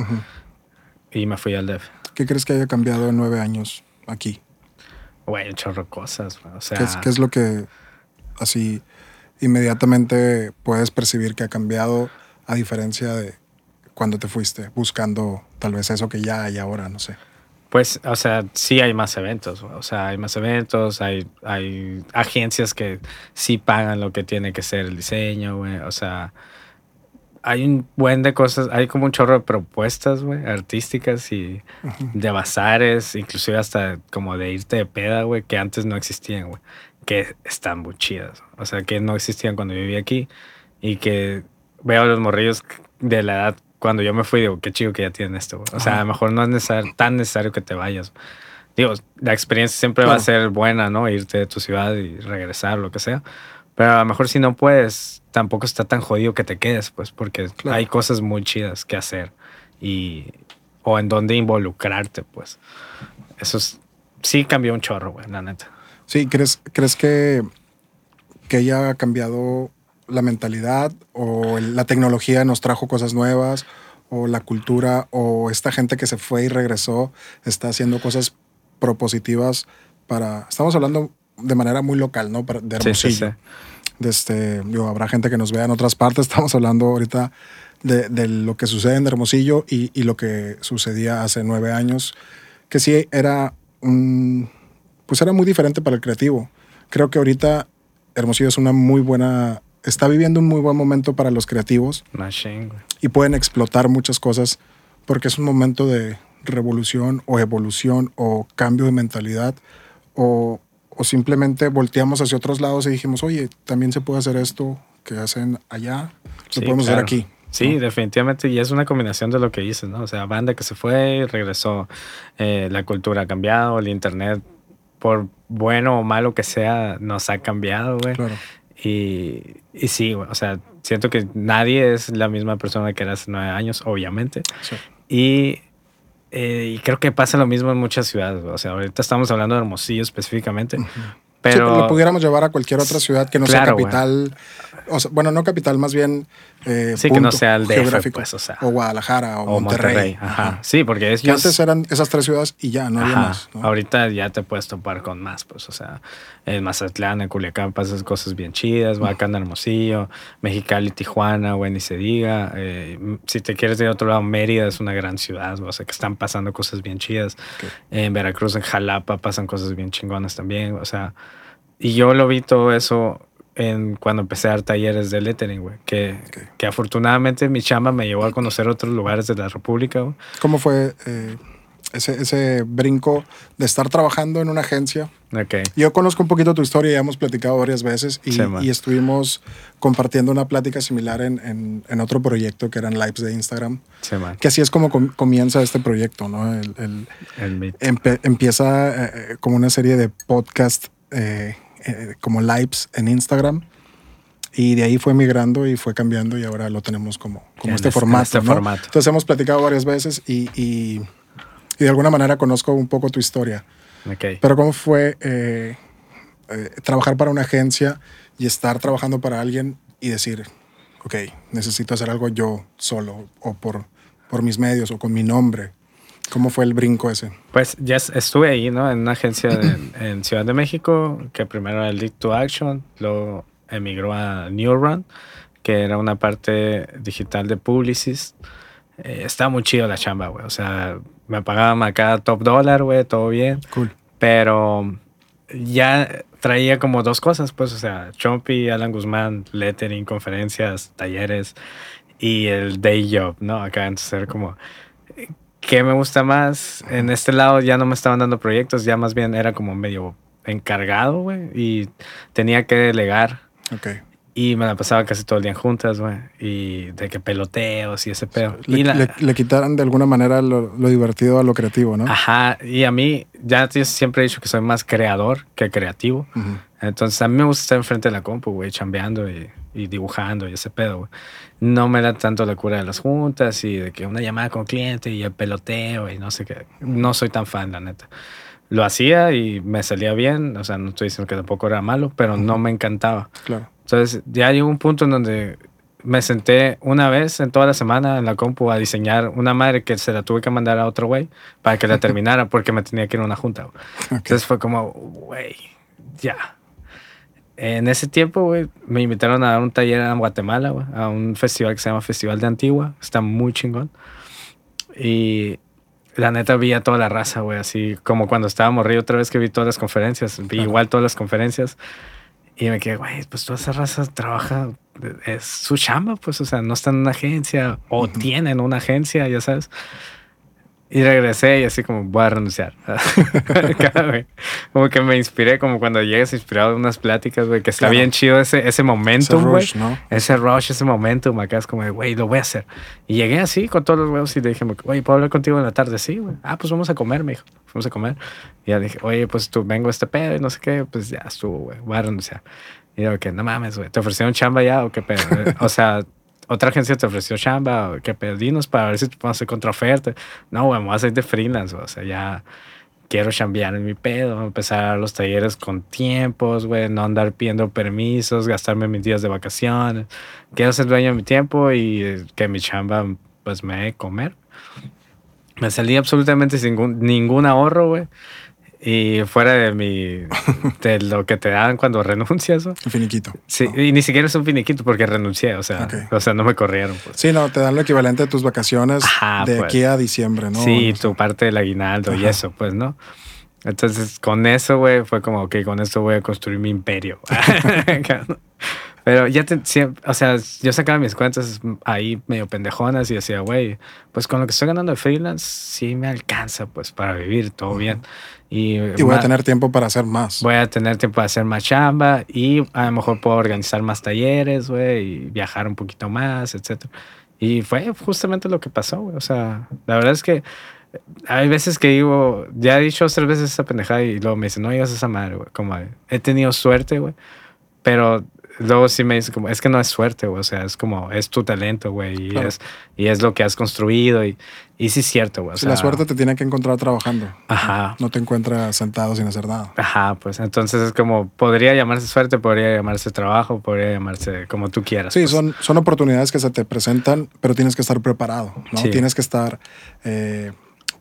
y me fui al DEF. ¿Qué crees que haya cambiado en nueve años aquí? Güey, chorro cosas, güey. O sea, ¿Qué es, lo que así inmediatamente puedes percibir que ha cambiado a diferencia de cuando te fuiste buscando tal vez eso que ya hay ahora, no sé? Pues, o sea, sí hay más eventos, o sea, hay más eventos, hay, hay agencias que sí pagan lo que tiene que ser el diseño, güey, o sea, hay un buen de cosas, hay como un chorro de propuestas, güey, artísticas y de bazares, inclusive hasta como de irte de peda, güey, que antes no existían, güey, que están muy chidas, o sea, que no existían cuando vivía aquí y que veo a los morrillos de la edad cuando yo me fui, digo, qué chido que ya tienen esto. O sea, a lo mejor no es tan necesario que te vayas. Digo, la experiencia siempre va a ser buena, ¿no? Irte de tu ciudad y regresar, lo que sea. Pero a lo mejor si no puedes, tampoco está tan jodido que te quedes, pues, porque hay cosas muy chidas que hacer y o en dónde involucrarte, pues. Eso sí cambió un chorro, güey, la neta. Sí, ¿crees, crees que, que haya cambiado la mentalidad o la tecnología nos trajo cosas nuevas o la cultura o esta gente que se fue y regresó está haciendo cosas propositivas para... Estamos hablando de manera muy local, ¿no? De Hermosillo. Este, habrá gente que nos vea en otras partes. Estamos hablando ahorita de, lo que sucede en Hermosillo y, y, lo que sucedía hace nueve años, que sí era un... Pues era muy diferente para el creativo. Creo que ahorita Hermosillo es una muy buena está viviendo un muy buen momento para los creativos. y pueden explotar muchas cosas porque es un momento de revolución o evolución o cambio de mentalidad o, o simplemente volteamos hacia otros lados y dijimos, oye, también se puede hacer esto que hacen allá, lo podemos hacer aquí. Sí, definitivamente, y es una combinación de lo que dices, ¿no? O sea, banda que se fue, regresó, eh, la cultura ha cambiado, el internet, por bueno o malo que sea, nos ha cambiado, güey. Claro. Y, y sí, o sea, siento que nadie es la misma persona que era hace nueve años, obviamente. Y, eh, y, creo que pasa lo mismo en muchas ciudades. O sea, ahorita estamos hablando de Hermosillo específicamente. Pero lo pudiéramos llevar a cualquier otra ciudad que no sea capital. O bueno, no capital, más bien. Eh, sí, que no sea el DF, pues, o, sea, o Guadalajara o, Monterrey. Ajá. Sí, porque es. antes eran esas tres ciudades y ya, no había más. Ahorita ya te puedes topar con más, pues, o sea, en Mazatlán, en Culiacán pasas cosas bien chidas, en Hermosillo, Mexicali, Tijuana, güey, ni se diga. Eh, si te quieres ir a otro lado, Mérida es una gran ciudad, o sea, que están pasando cosas bien chidas. En Veracruz, en Jalapa pasan cosas bien chingonas también, o sea. Y yo lo vi todo eso en, cuando empecé a dar talleres de lettering, güey. Que, que afortunadamente mi chamba me llevó a conocer otros lugares de la República, güey. ¿Cómo fue eh, ese, ese brinco de estar trabajando en una agencia? Okay. Yo conozco un poquito tu historia, ya hemos platicado varias veces y, y estuvimos compartiendo una plática similar en, en, en, otro proyecto que eran lives de Instagram. Sí, que así es como comienza este proyecto, ¿no? El, el, empieza eh, como una serie de podcast eh, eh, como lives en Instagram. Y de ahí fue migrando y fue cambiando y ahora lo tenemos como, como este, formato, este formato. Entonces hemos platicado varias veces y, y, de alguna manera conozco un poco tu historia. Pero ¿cómo fue eh, eh, trabajar para una agencia y estar trabajando para alguien y decir, ok, necesito hacer algo yo solo o por, por mis medios o con mi nombre? ¿Cómo fue el brinco ese? Pues ya estuve ahí, ¿no? En una agencia en Ciudad de México, que primero era el Lead to Action, luego emigró a Run, que era una parte digital de Publicis. Eh, estaba muy chido la chamba, güey. O sea, me pagaban acá top dólar, güey, todo bien. Cool. Pero ya traía como dos cosas, pues, o sea, Chompy, Alan Guzmán, lettering, conferencias, talleres y el day job, ¿no? Acá entonces era como ¿Qué me gusta más? En este lado ya no me estaban dando proyectos, ya más bien era como medio encargado, güey, y tenía que delegar. Ok. Y me la pasaba casi todo el día en juntas, güey, y de que peloteos y ese pedo. Le, y le, quitaran de alguna manera lo, divertido a lo creativo, ¿no? Ajá, y a mí, ya siempre he dicho que soy más creador que creativo. Entonces a mí me gusta estar enfrente de la compu, güey, chambeando y y dibujando y ese pedo, No me da tanto la cura de las juntas y de que una llamada con cliente y el peloteo y no sé qué. No soy tan fan, la neta. Lo hacía y me salía bien, o sea, no estoy diciendo que tampoco era malo, pero no me encantaba. Claro. Entonces ya llegó un punto en donde me senté una vez en toda la semana en la compu a diseñar una madre que se la tuve que mandar a otro güey para que la terminara porque me tenía que ir a una junta. Entonces fue como, güey, ya en ese tiempo, güey, me invitaron a dar un taller en Guatemala, güey, a un festival que se llama Festival de Antigua. Está muy chingón. Y la neta vi a toda la raza, güey, así como cuando estaba morrido otra vez que vi todas las conferencias. Vi igual todas las conferencias. Y me quedé, güey, pues toda esa raza trabaja, es su chamba, pues, o sea, no están en una agencia o tienen una agencia, ya sabes. Y regresé y así como voy a renunciar. como que me inspiré, como cuando llegas inspirado de unas pláticas, güey, que está bien chido ese, ese momentum, güey. Ese, ¿no? ese rush, ese momentum, acá es como, güey, lo voy a hacer. Y llegué así con todos los huevos y le dije, güey, ¿puedo hablar contigo en la tarde? Sí, güey. Ah, pues vamos a comer, me dijo. Fuimos a comer. Y ya dije, oye, pues tú vengo a este pedo y no sé qué, pues ya estuvo, güey, voy a renunciar. Y yo, que no mames, güey, ¿te ofrecieron chamba ya o qué pedo? o sea, otra agencia te ofreció chamba, que pedinos para ver si te puedo hacer contraoferta. No, güey, me voy a hacer de freelance, o sea, ya quiero chambear en mi pedo, empezar los talleres con tiempos, güey, no andar pidiendo permisos, gastarme mis días de vacaciones. Quiero ser dueño de mi tiempo y que mi chamba, pues, me dé comer. Me salí absolutamente sin ningún, ningún ahorro, güey. Y fuera de mi de lo que te dan cuando renuncias. Un finiquito. Sí, y ni siquiera es un finiquito porque renuncié, o sea, o sea, no me corrieron. Pues. Sí, no, te dan lo equivalente a tus vacaciones de pues. aquí a diciembre, ¿no? Sí, tu parte del aguinaldo y eso, pues, ¿no? Entonces, con eso, güey, fue como, ok, con esto voy a construir mi imperio. Pero ya te, o sea, yo sacaba mis cuentas ahí medio pendejonas y decía, güey, pues con lo que estoy ganando de freelance, sí me alcanza, pues, para vivir, todo bien. Y, voy a tener tiempo para hacer más. Voy a tener tiempo para hacer más chamba y a lo mejor puedo organizar más talleres, güey, y viajar un poquito más, etc. Y fue justamente lo que pasó, güey. O sea, la verdad es que hay veces que digo, ya he dicho tres veces esa pendejada y luego me dicen, no digas esa madre, güey. Como he tenido suerte, güey. Pero luego sí me dice como, es que no es suerte, güey, o sea, es como, es tu talento, güey, y, es, y es lo que has construido y, y sí es cierto, güey. la suerte te tiene que encontrar trabajando. Ajá. No te encuentras sentado sin hacer nada. Ajá, pues entonces es como, podría llamarse suerte, podría llamarse trabajo, podría llamarse como tú quieras. Sí, pues. son, son oportunidades que se te presentan, pero tienes que estar preparado, ¿no? Tienes que estar, eh,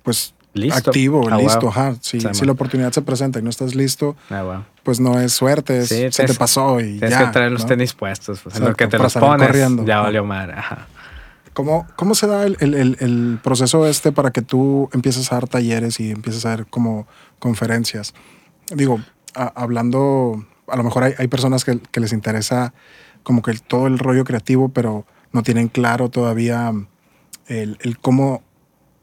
pues listo. activo, ah, listo. Ajá. Si, si, la oportunidad se presenta y no estás listo, ah, pues no es suerte, se te pasó y tienes que traer los tenis puestos. Pues, en lo que te los pones, corriendo. ya valió madre. Ajá. ¿Cómo, ¿Cómo, se da el, el, el, proceso este para que tú empieces a dar talleres y empieces a dar como conferencias? Digo, hablando, a lo mejor hay, hay personas que, que, les interesa como que todo el rollo creativo, pero no tienen claro todavía el, el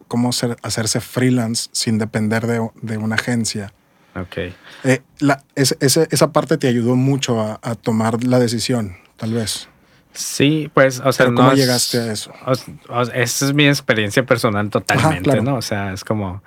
cómo cómo hacerse freelance sin depender de, de una agencia. Ok. Eh, la, esa parte te ayudó mucho a, a, tomar la decisión, tal vez. Sí, pues, o sea, ¿cómo llegaste a eso? esa es mi experiencia personal totalmente, ¿no? O sea, es como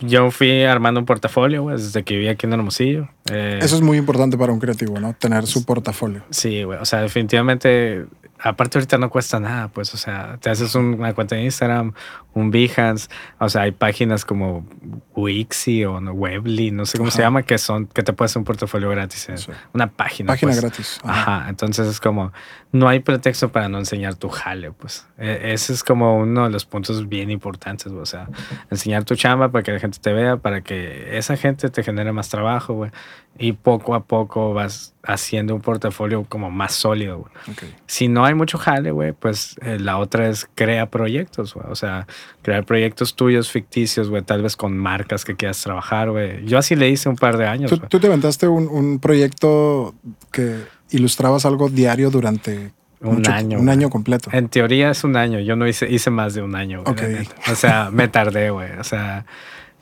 yo fui armando un portafolio güey, desde que vivía aquí en Hermosillo. Eh, eso es muy importante para un creativo, ¿no? Tener su portafolio. Sí, güey. O sea, definitivamente aparte ahorita no cuesta nada, pues, o sea, te haces una cuenta de Instagram, un Behance, o sea, hay páginas como Wixi o no, Webly, no sé cómo se llama, que son, que te puedes hacer un portafolio gratis, una página. Página pues. gratis. Ajá. entonces es como, no hay pretexto para no enseñar tu jale, pues. E, ese es como uno de los puntos bien importantes, o sea, enseñar tu chamba para que la gente te vea, para que esa gente te genere más trabajo, güey, y poco a poco vas haciendo un portafolio como más sólido, güey. Si no hay mucho jale, güey, pues eh, la otra es crea proyectos, güey. O sea, crear proyectos tuyos ficticios, güey, tal vez con marcas que quieras trabajar, güey. Yo así le hice un par de años. ¿Tú, ¿tú te inventaste un, un, proyecto que ilustrabas algo diario durante un año. Un año completo. En teoría es un año. Yo no hice, hice más de un año. Güey, O sea, me tardé, güey. O sea,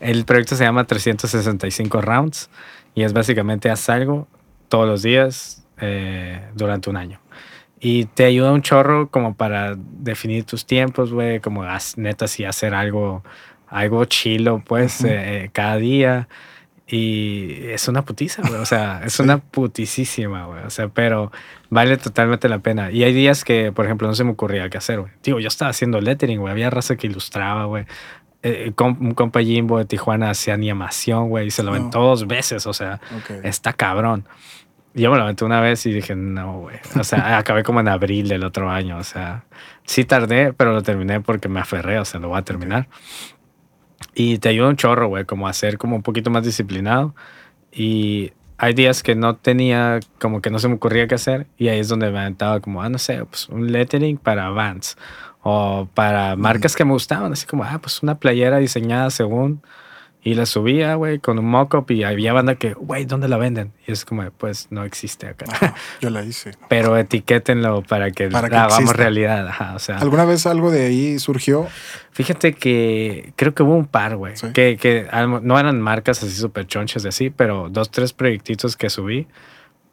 el proyecto se llama 365 Rounds y es básicamente haz algo todos los días eh, durante un año. Y te ayuda un chorro como para definir tus tiempos, güey, como neta si hacer algo, algo chilo, pues, eh, cada día. Y es una putiza, güey. O sea, es una putisísima, güey. O sea, pero vale totalmente la pena. Y hay días que, por ejemplo, no se me ocurría qué hacer, güey. Digo, yo estaba haciendo lettering, güey. Había raza que ilustraba, güey. Eh, un compa Jimbo de Tijuana hacía animación, güey. Y se lo aventó dos veces. O sea, está cabrón. Yo me lo aventé una vez y dije, no, güey. O sea, acabé como en abril del otro año. O sea, sí tardé, pero lo terminé porque me aferré. O sea, lo voy a terminar. Y te ayuda un chorro, güey, como a ser como un poquito más disciplinado. Y hay días que no tenía, como que no se me ocurría qué hacer. Y ahí es donde me aventaba como, ah, no sé, pues un lettering para Vans. O para marcas que me gustaban. Así como, ah, pues una playera diseñada según y la subía, güey, con un mock-up y había banda que, güey, ¿dónde la venden? Y es como, pues no existe acá. yo la hice. Pero etiquétenlo para que, la hagamos realidad. Ajá, o sea, ¿Alguna vez algo de ahí surgió? Fíjate que creo que hubo un par, güey. Que, que no eran marcas así súper chonchas de así, pero dos, tres proyectitos que subí.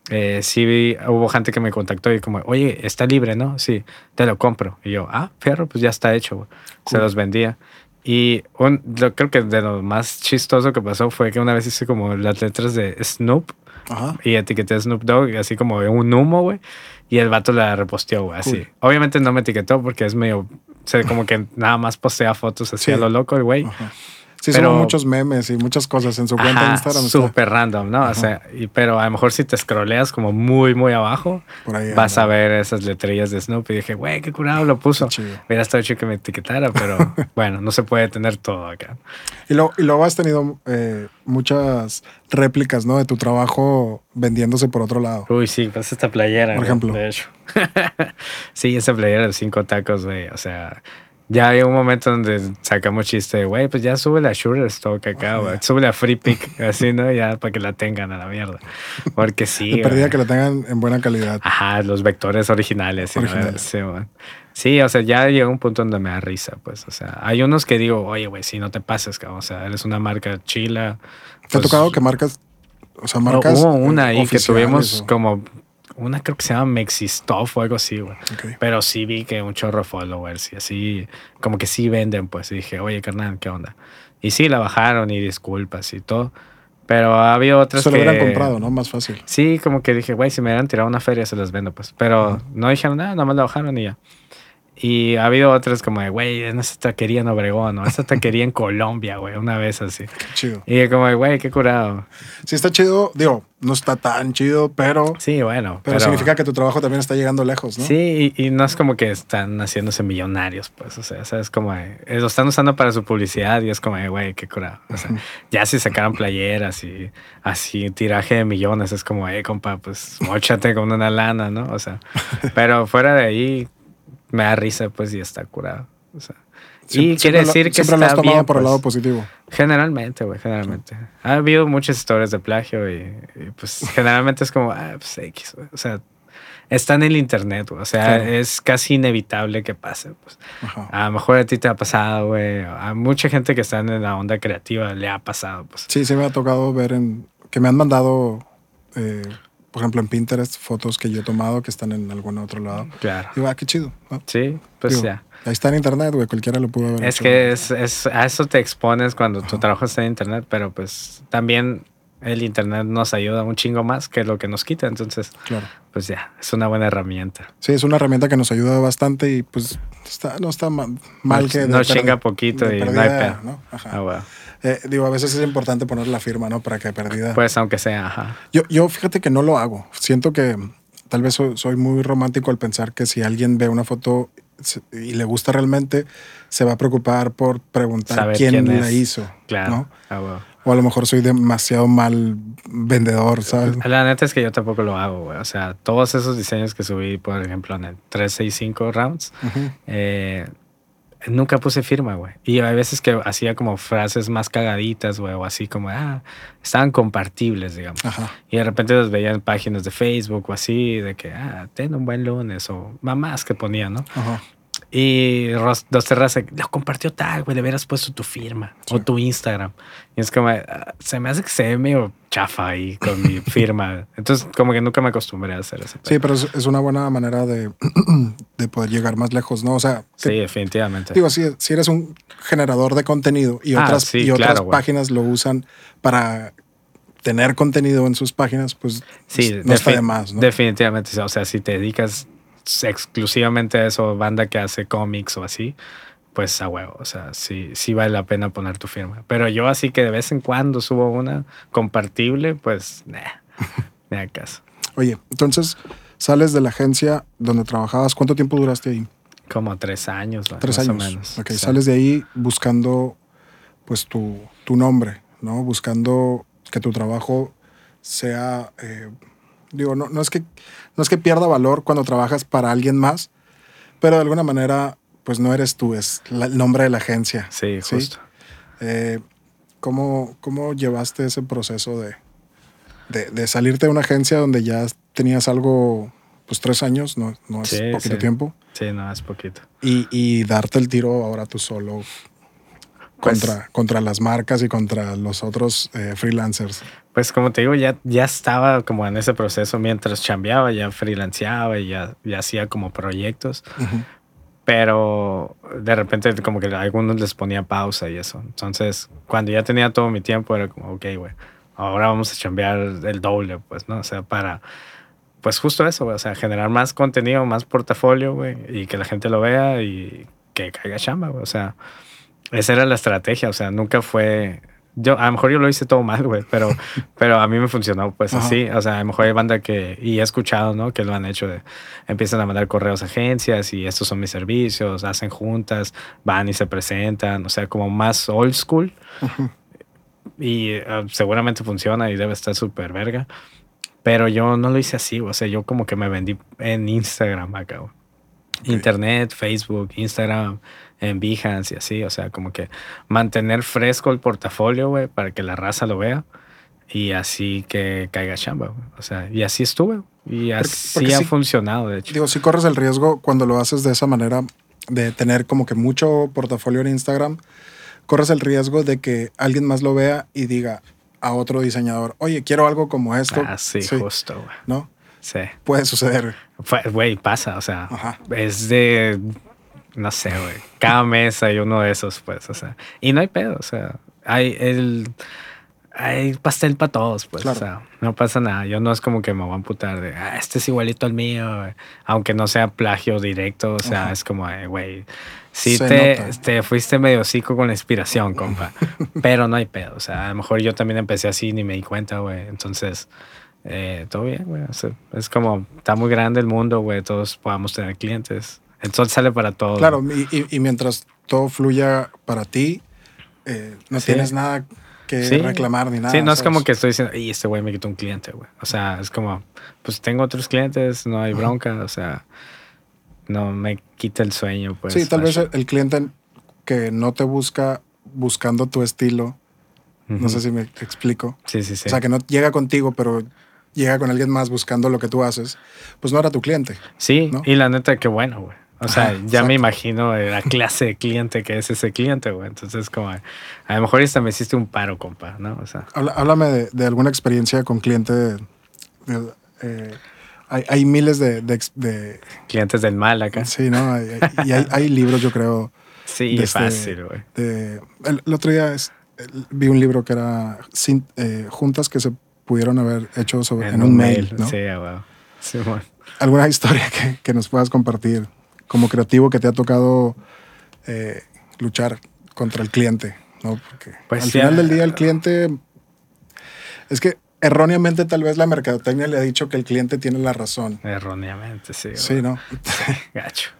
Eh, sí vi, hubo gente que me contactó y como, oye, está libre, ¿no? Sí, te lo compro. Y yo, ah, fierro, pues ya está hecho. Se los vendía. Y un, yo creo que de lo más chistoso que pasó fue que una vez hice como las letras de Snoop y etiqueté a Snoop Dogg, así como un humo, güey. Y el vato la reposteó, güey, así. Obviamente no me etiquetó porque es medio, o sea, como que nada más postea fotos así a lo loco, güey. Sí, pero, muchos memes y muchas cosas en su cuenta de Instagram. Súper random, ¿no? O sea, y, pero a lo mejor si te scrolleas como muy, muy abajo, vas a ver esas letrillas de Snoop. Y dije, güey, qué curado lo puso. Hubiera estado hecho que me etiquetara, pero bueno, no se puede tener todo acá. Y, lo, y luego has tenido eh, muchas réplicas, ¿no? De tu trabajo vendiéndose por otro lado. Uy, sí, pues esta playera. Por ejemplo. De hecho. sí, esa playera de cinco tacos, güey. O sea, ya hay un momento donde sacamos chiste, güey, pues ya sube la Shooter Stock acá, güey. Sube la Free Pick, así, ¿no? Ya para que la tengan a la mierda. Porque sí. De perdida que la tengan en buena calidad. Ajá, los vectores originales. originales. Sí, sí, o sea, ya llega un punto donde me da risa, pues. O sea, hay unos que digo, oye, güey, si no te pases, cabrón. O sea, eres una marca chila. ¿Te ha pues tocado que marcas, o sea, marcas. Hubo una ahí que tuvimos como una creo que se llama Mexistuff o algo así, güey. Pero sí vi que un chorro followers y así, como que sí venden, pues. Y dije, oye, carnal, ¿qué onda? Y sí, la bajaron y disculpas y todo. Pero ha habido otras se lo hubieran comprado, ¿no? Más fácil. Sí, como que dije, güey, si me hubieran tirado una feria se las vendo, pues. Pero no dijeron nada, nada más la bajaron y ya. Y ha habido otras como de, güey, en esta taquería en Obregón, o esta taquería en Colombia, güey, una vez así. Qué chido. Y como, güey, qué curado. Sí, está chido. Digo, no está tan chido, pero. Sí, bueno. Pero, significa que tu trabajo también está llegando lejos, ¿no? Sí, y, no es como que están haciéndose millonarios, pues. O sea, es como, eh, lo están usando para su publicidad y es como, güey, qué curado. O sea, ya si sacaron playeras y así, tiraje de millones, es como, eh, compa, pues, mochate con una lana, ¿no? O sea, pero fuera de ahí me da risa, pues, y está curado. O sea, y quiere decir que siempre lo has tomado por el lado pues. positivo. Generalmente, güey, generalmente. Ha habido muchas historias de plagio y, pues generalmente es como, ah, pues X, güey. O sea, está en el internet, güey. O sea, es casi inevitable que pase, pues. A lo mejor a ti te ha pasado, güey. A mucha gente que está en la onda creativa le ha pasado, pues. Sí, sí me ha tocado ver en... que me han mandado... Eh, por ejemplo, en Pinterest, fotos que yo he tomado que están en algún otro lado. Claro. Y va, ah, qué chido. Sí, pues ya. Ahí está en internet, güey, cualquiera lo pudo ver. Es que es, a eso te expones cuando tu trabajo está en internet, pero pues también el internet nos ayuda un chingo más que lo que nos quita, entonces, claro. pues ya, es una buena herramienta. Sí, es una herramienta que nos ayuda bastante y pues está, no está mal, que... No chinga poquito y no hay pedo. ¿no? Ajá. Ah, eh, digo, a veces es importante poner la firma, ¿no? Para que perdida. Pues aunque sea, ajá. Yo, yo fíjate que no lo hago. Siento que tal vez soy, muy romántico al pensar que si alguien ve una foto y le gusta realmente, se va a preocupar por preguntar quién, la hizo. Claro. Ah, o a lo mejor soy demasiado mal vendedor, ¿sabes? La neta es que yo tampoco lo hago, güey. O sea, todos esos diseños que subí, por ejemplo, en el 365 rounds, eh, nunca puse firma, güey. Y hay veces que hacía como frases más cagaditas, güey, o así como, ah, estaban compartibles, digamos. Y de repente los veía en páginas de Facebook o así, de que, ah, ten un buen lunes, o mamás que ponía, ¿no? Ajá. Y Dos Terras lo compartió tal, güey, le hubieras puesto tu firma o tu Instagram. Y es como, ah, se me hace que se ve medio chafa ahí con mi firma. Entonces, como que nunca me acostumbré a hacer eso. Sí, pero es, una buena manera de, de, poder llegar más lejos, ¿no? O sea, sí, definitivamente. Digo, si, si eres un generador de contenido y ah, otras, y otras páginas lo usan para tener contenido en sus páginas, pues sí, no está de más, ¿no? Definitivamente. O sea, si te dedicas exclusivamente a eso, banda que hace cómics o así, pues a huevo, o sea, sí, sí vale la pena poner tu firma. Pero yo así que de vez en cuando subo una compartible, pues, nah, me da caso. Oye, entonces sales de la agencia donde trabajabas, ¿cuánto tiempo duraste ahí? Como tres años, tres años. o menos. Ok, sales de ahí buscando, pues, tu, tu nombre, ¿no? Buscando que tu trabajo sea... Eh, Digo, no, no, es que, no es que pierda valor cuando trabajas para alguien más, pero de alguna manera, pues no eres tú, es el nombre de la agencia. Sí, justo. Eh, ¿cómo, ¿cómo, llevaste ese proceso de, de, salirte de una agencia donde ya tenías algo, pues tres años, no, no es poquito tiempo? Sí, no es poquito. Y, y, darte el tiro ahora tú solo pues contra, contra las marcas y contra los otros eh, freelancers. Pues como te digo, ya, ya estaba como en ese proceso mientras chambeaba, ya freelanceaba y ya, ya hacía como proyectos. Pero de repente como que a algunos les ponía pausa y eso. Entonces, cuando ya tenía todo mi tiempo, era como, ok, güey, ahora vamos a chambear el doble, pues, ¿no? O sea, para, pues justo eso, o sea, generar más contenido, más portafolio, güey, y que la gente lo vea y que caiga chamba, güey. O sea, esa era la estrategia, o sea, nunca fue... Yo, a lo mejor yo lo hice todo mal, güey, pero, pero a mí me funcionó pues así. O sea, a lo mejor hay banda que, y he escuchado, ¿no? Que lo han hecho, de, empiezan a mandar correos a agencias y estos son mis servicios, hacen juntas, van y se presentan, o sea, como más old school. Y ah, seguramente funciona y debe estar súper verga. Pero yo no lo hice así, o sea, yo como que me vendí en Instagram acá, Internet, Facebook, Instagram, en Behance y así. O sea, como que mantener fresco el portafolio, güey, para que la raza lo vea y así que caiga chamba, O sea, y así estuve. Y así ha funcionado, de hecho. Digo, si corres el riesgo cuando lo haces de esa manera, de tener como que mucho portafolio en Instagram, corres el riesgo de que alguien más lo vea y diga a otro diseñador, oye, quiero algo como esto. Ah, sí, justo, güey. ¿No? Sí. Puede suceder. Güey, pasa, o sea, es de no sé, güey. Cada mes hay uno de esos, pues, o sea. Y no hay pedo, o sea, hay el... hay pastel para todos, pues. O sea, no pasa nada. Yo no es como que me voy a amputar de, ah, este es igualito al mío, aunque no sea plagio directo. O sea, es como, güey, sí te, fuiste medio hocico con la inspiración, compa. pero no hay pedo. O sea, a lo mejor yo también empecé así ni me di cuenta, güey. Entonces, eh, todo bien, güey. es como, está muy grande el mundo, güey. Todos podamos tener clientes. Entonces sale para todos. Claro, y, mientras todo fluya para ti, eh, no tienes nada que reclamar ni nada. Sí, no es como que estoy diciendo, y este güey me quitó un cliente, güey. O sea, es como, pues tengo otros clientes, no hay bronca, o sea, no me quita el sueño, pues. Sí, tal vez el cliente que no te busca buscando tu estilo, no sé si me explico. Sí, sí, sí. O sea, que no llega contigo, pero llega con alguien más buscando lo que tú haces, pues no era tu cliente. Sí, y la neta, qué bueno, güey. O sea, ya me imagino la clase de cliente que es ese cliente, güey. Entonces, como a lo mejor esta me hiciste un paro, compa, ¿no? O sea. Háblame de, alguna experiencia con cliente. Eh, hay, miles de, Clientes del mal acá. Sí, ¿no? y hay, libros, yo creo. Sí, este, fácil, güey. El, otro día vi un libro que era eh, juntas que se pudieron haber hecho sobre, en, un, mail, ¿no? Sí, wow. Sí, bueno. ¿Alguna historia que, que nos puedas compartir? Como creativo que te ha tocado eh, luchar contra el cliente, ¿no? Porque pues al final del día el cliente es que erróneamente tal vez la mercadotecnia le ha dicho que el cliente tiene la razón. Erróneamente, sí. Sí, ¿no? Gacho.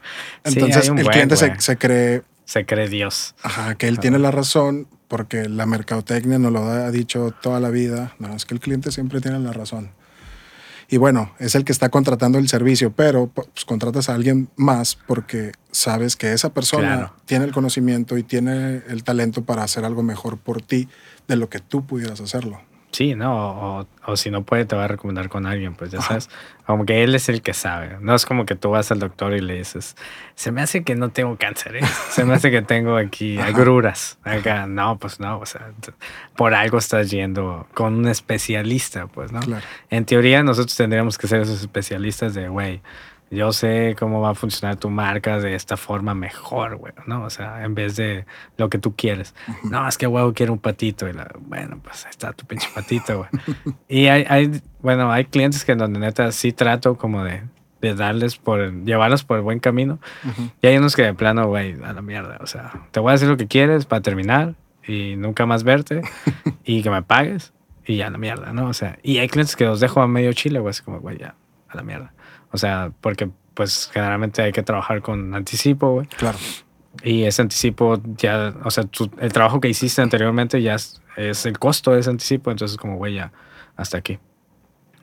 Entonces el cliente se, cree... Se cree Dios. Ajá, que él tiene la razón porque la mercadotecnia nos lo ha dicho toda la vida. No, es que el cliente siempre tiene la razón y bueno, es el que está contratando el servicio, pero pues, contratas a alguien más porque sabes que esa persona tiene el conocimiento y tiene el talento para hacer algo mejor por ti de lo que tú pudieras hacerlo. Sí, no, o, si no puede, te va a recomendar con alguien, pues ya sabes, como que él es el que sabe. No es como que tú vas al doctor y le dices, se me hace que no tengo cáncer, ¿eh? se me hace que tengo aquí agruras. Acá, no, pues no, o sea, por algo estás yendo con un especialista, pues, ¿no? En teoría, nosotros tendríamos que ser esos especialistas de, güey, yo sé cómo va a funcionar tu marca de esta forma mejor, güey, ¿no? O sea, en vez de lo que tú quieres. No, es que, güey, quiero un patito. Y la, bueno, pues ahí está tu pinche patito, güey. y hay, hay, bueno, hay clientes que en donde neta sí trato como de, de darles por, llevarlos por el buen camino. Y hay unos que de plano, güey, a la mierda. O sea, te voy a decir lo que quieres para terminar y nunca más verte y que me pagues y ya la mierda, ¿no? O sea, y hay clientes que los dejo a medio chile, güey, así como, güey, ya, a la mierda. O sea, porque pues generalmente hay que trabajar con anticipo, güey. Claro. Y ese anticipo ya, o sea, el trabajo que hiciste anteriormente ya es, es el costo de ese anticipo, entonces como, güey, ya, hasta aquí.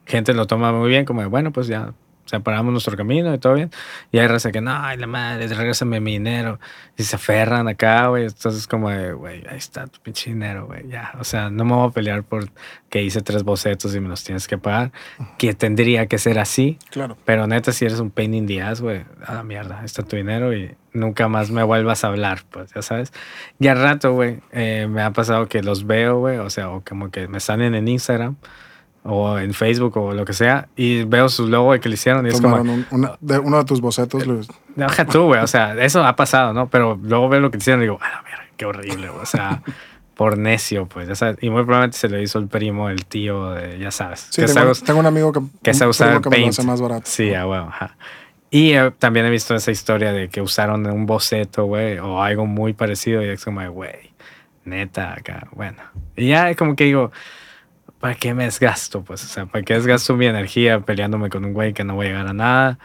Gente lo toma muy bien, como, bueno, pues ya separamos nuestro camino y todo bien. Y hay raza que, no, ay, la madre, regrésame mi dinero. Y se aferran acá, güey. Entonces, como de, güey, ahí está tu pinche dinero, güey, ya. O sea, no me voy a pelear por que hice tres bocetos y me los tienes que pagar. Que tendría que ser así. Claro. Pero neta, si eres un pain in the ass, güey, a la mierda, ahí está tu dinero y nunca más me vuelvas a hablar, pues, ya sabes. Y al rato, güey, eh, me ha pasado que los veo, güey, o sea, o como que me salen en Instagram o en Facebook o lo que sea y veo su logo que le hicieron y es como de uno de tus bocetos deja tú güey o sea eso ha pasado no pero luego veo lo que hicieron y digo a ver qué horrible o sea por necio pues ya sabes y muy probablemente se le hizo el primo el tío de, ya sabes sí, tengo, un amigo que que se usa paint. más barato. Sí ah, bueno, y eh, también he visto esa historia de que usaron un boceto güey o algo muy parecido y es como güey neta acá bueno. Y ya como que digo ¿para qué me desgasto? Pues, o sea, ¿para qué desgasto mi energía peleándome con un güey que no voy a llegar a nada?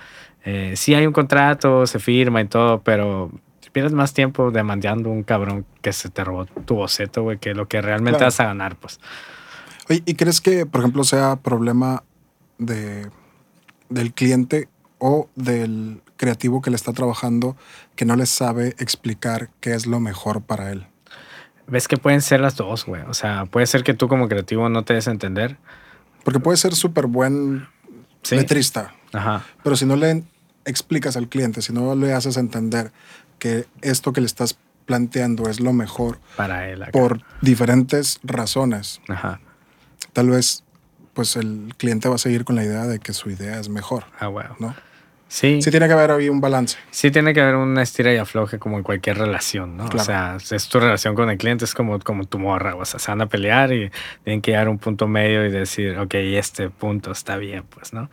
Eh, sí hay un contrato, se firma y todo, pero pierdes más tiempo demandando un cabrón que se te robó tu boceto, güey, que lo que realmente vas a ganar, pues. Oye, ¿y crees que, por ejemplo, sea problema de, del cliente o del creativo que le está trabajando que no le sabe explicar qué es lo mejor para él? Ves que pueden ser las dos, güey. O sea, puede ser que tú como creativo no te des a entender. Porque puede ser súper buen letrista. Ajá. Pero si no le explicas al cliente, si no le haces entender que esto que le estás planteando es lo mejor para él por diferentes razones. Ajá. Tal vez pues el cliente va a seguir con la idea de que su idea es mejor. Ah, bueno. ¿no? Sí. Sí tiene que haber ahí un balance. Sí tiene que haber una estira y afloje como en cualquier relación, ¿no? O sea, es tu relación con el cliente, es como, como tu morra, o sea, se van a pelear y tienen que llegar a un punto medio y decir, ok, este punto está bien, pues, ¿no?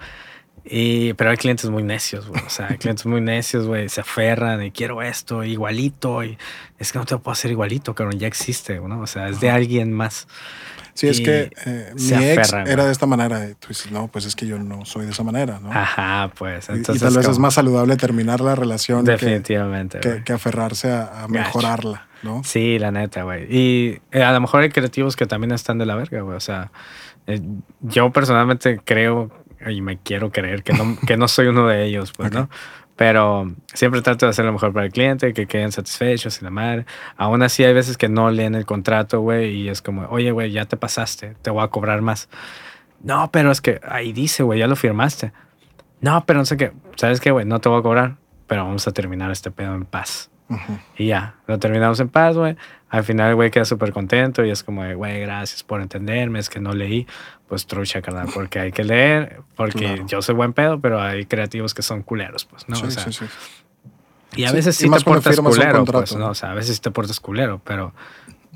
Y, pero hay clientes muy necios, güey. O sea, hay clientes muy necios, güey. Se aferran y quiero esto, igualito. Y es que no te lo puedo hacer igualito, cabrón. Ya existe, ¿no? O sea, es de alguien más. Sí, es que eh, mi ex era de esta manera. Y tú dices, no, pues es que yo no soy de esa manera, ¿no? Ajá, pues. Entonces, y, tal vez es más saludable terminar la relación. Definitivamente. Que, que, aferrarse a, mejorarla, ¿no? Sí, la neta, güey. Y eh, a lo mejor hay creativos que también están de la verga, güey. O sea, eh, yo personalmente creo y me quiero creer que no, que no soy uno de ellos, pues, ¿no? Pero siempre trato de hacer lo mejor para el cliente, que queden satisfechos y la madre. Aún así, hay veces que no leen el contrato, güey, y es como, oye, güey, ya te pasaste, te voy a cobrar más. No, pero es que ahí dice, güey, ya lo firmaste. No, pero no sé qué, ¿sabes qué, güey? No te voy a cobrar, pero vamos a terminar este pedo en paz. Y ya, lo terminamos en paz, güey. Al final güey queda súper contento y es como, güey, gracias por entenderme, es que no leí. Pues trucha, carnal, porque hay que leer, porque yo soy buen pedo, pero hay creativos que son culeros, pues, ¿no? Sí, sí, sí. Y a veces sí, te portas culero, pues, ¿no? O sea, a veces sí te portas culero, pero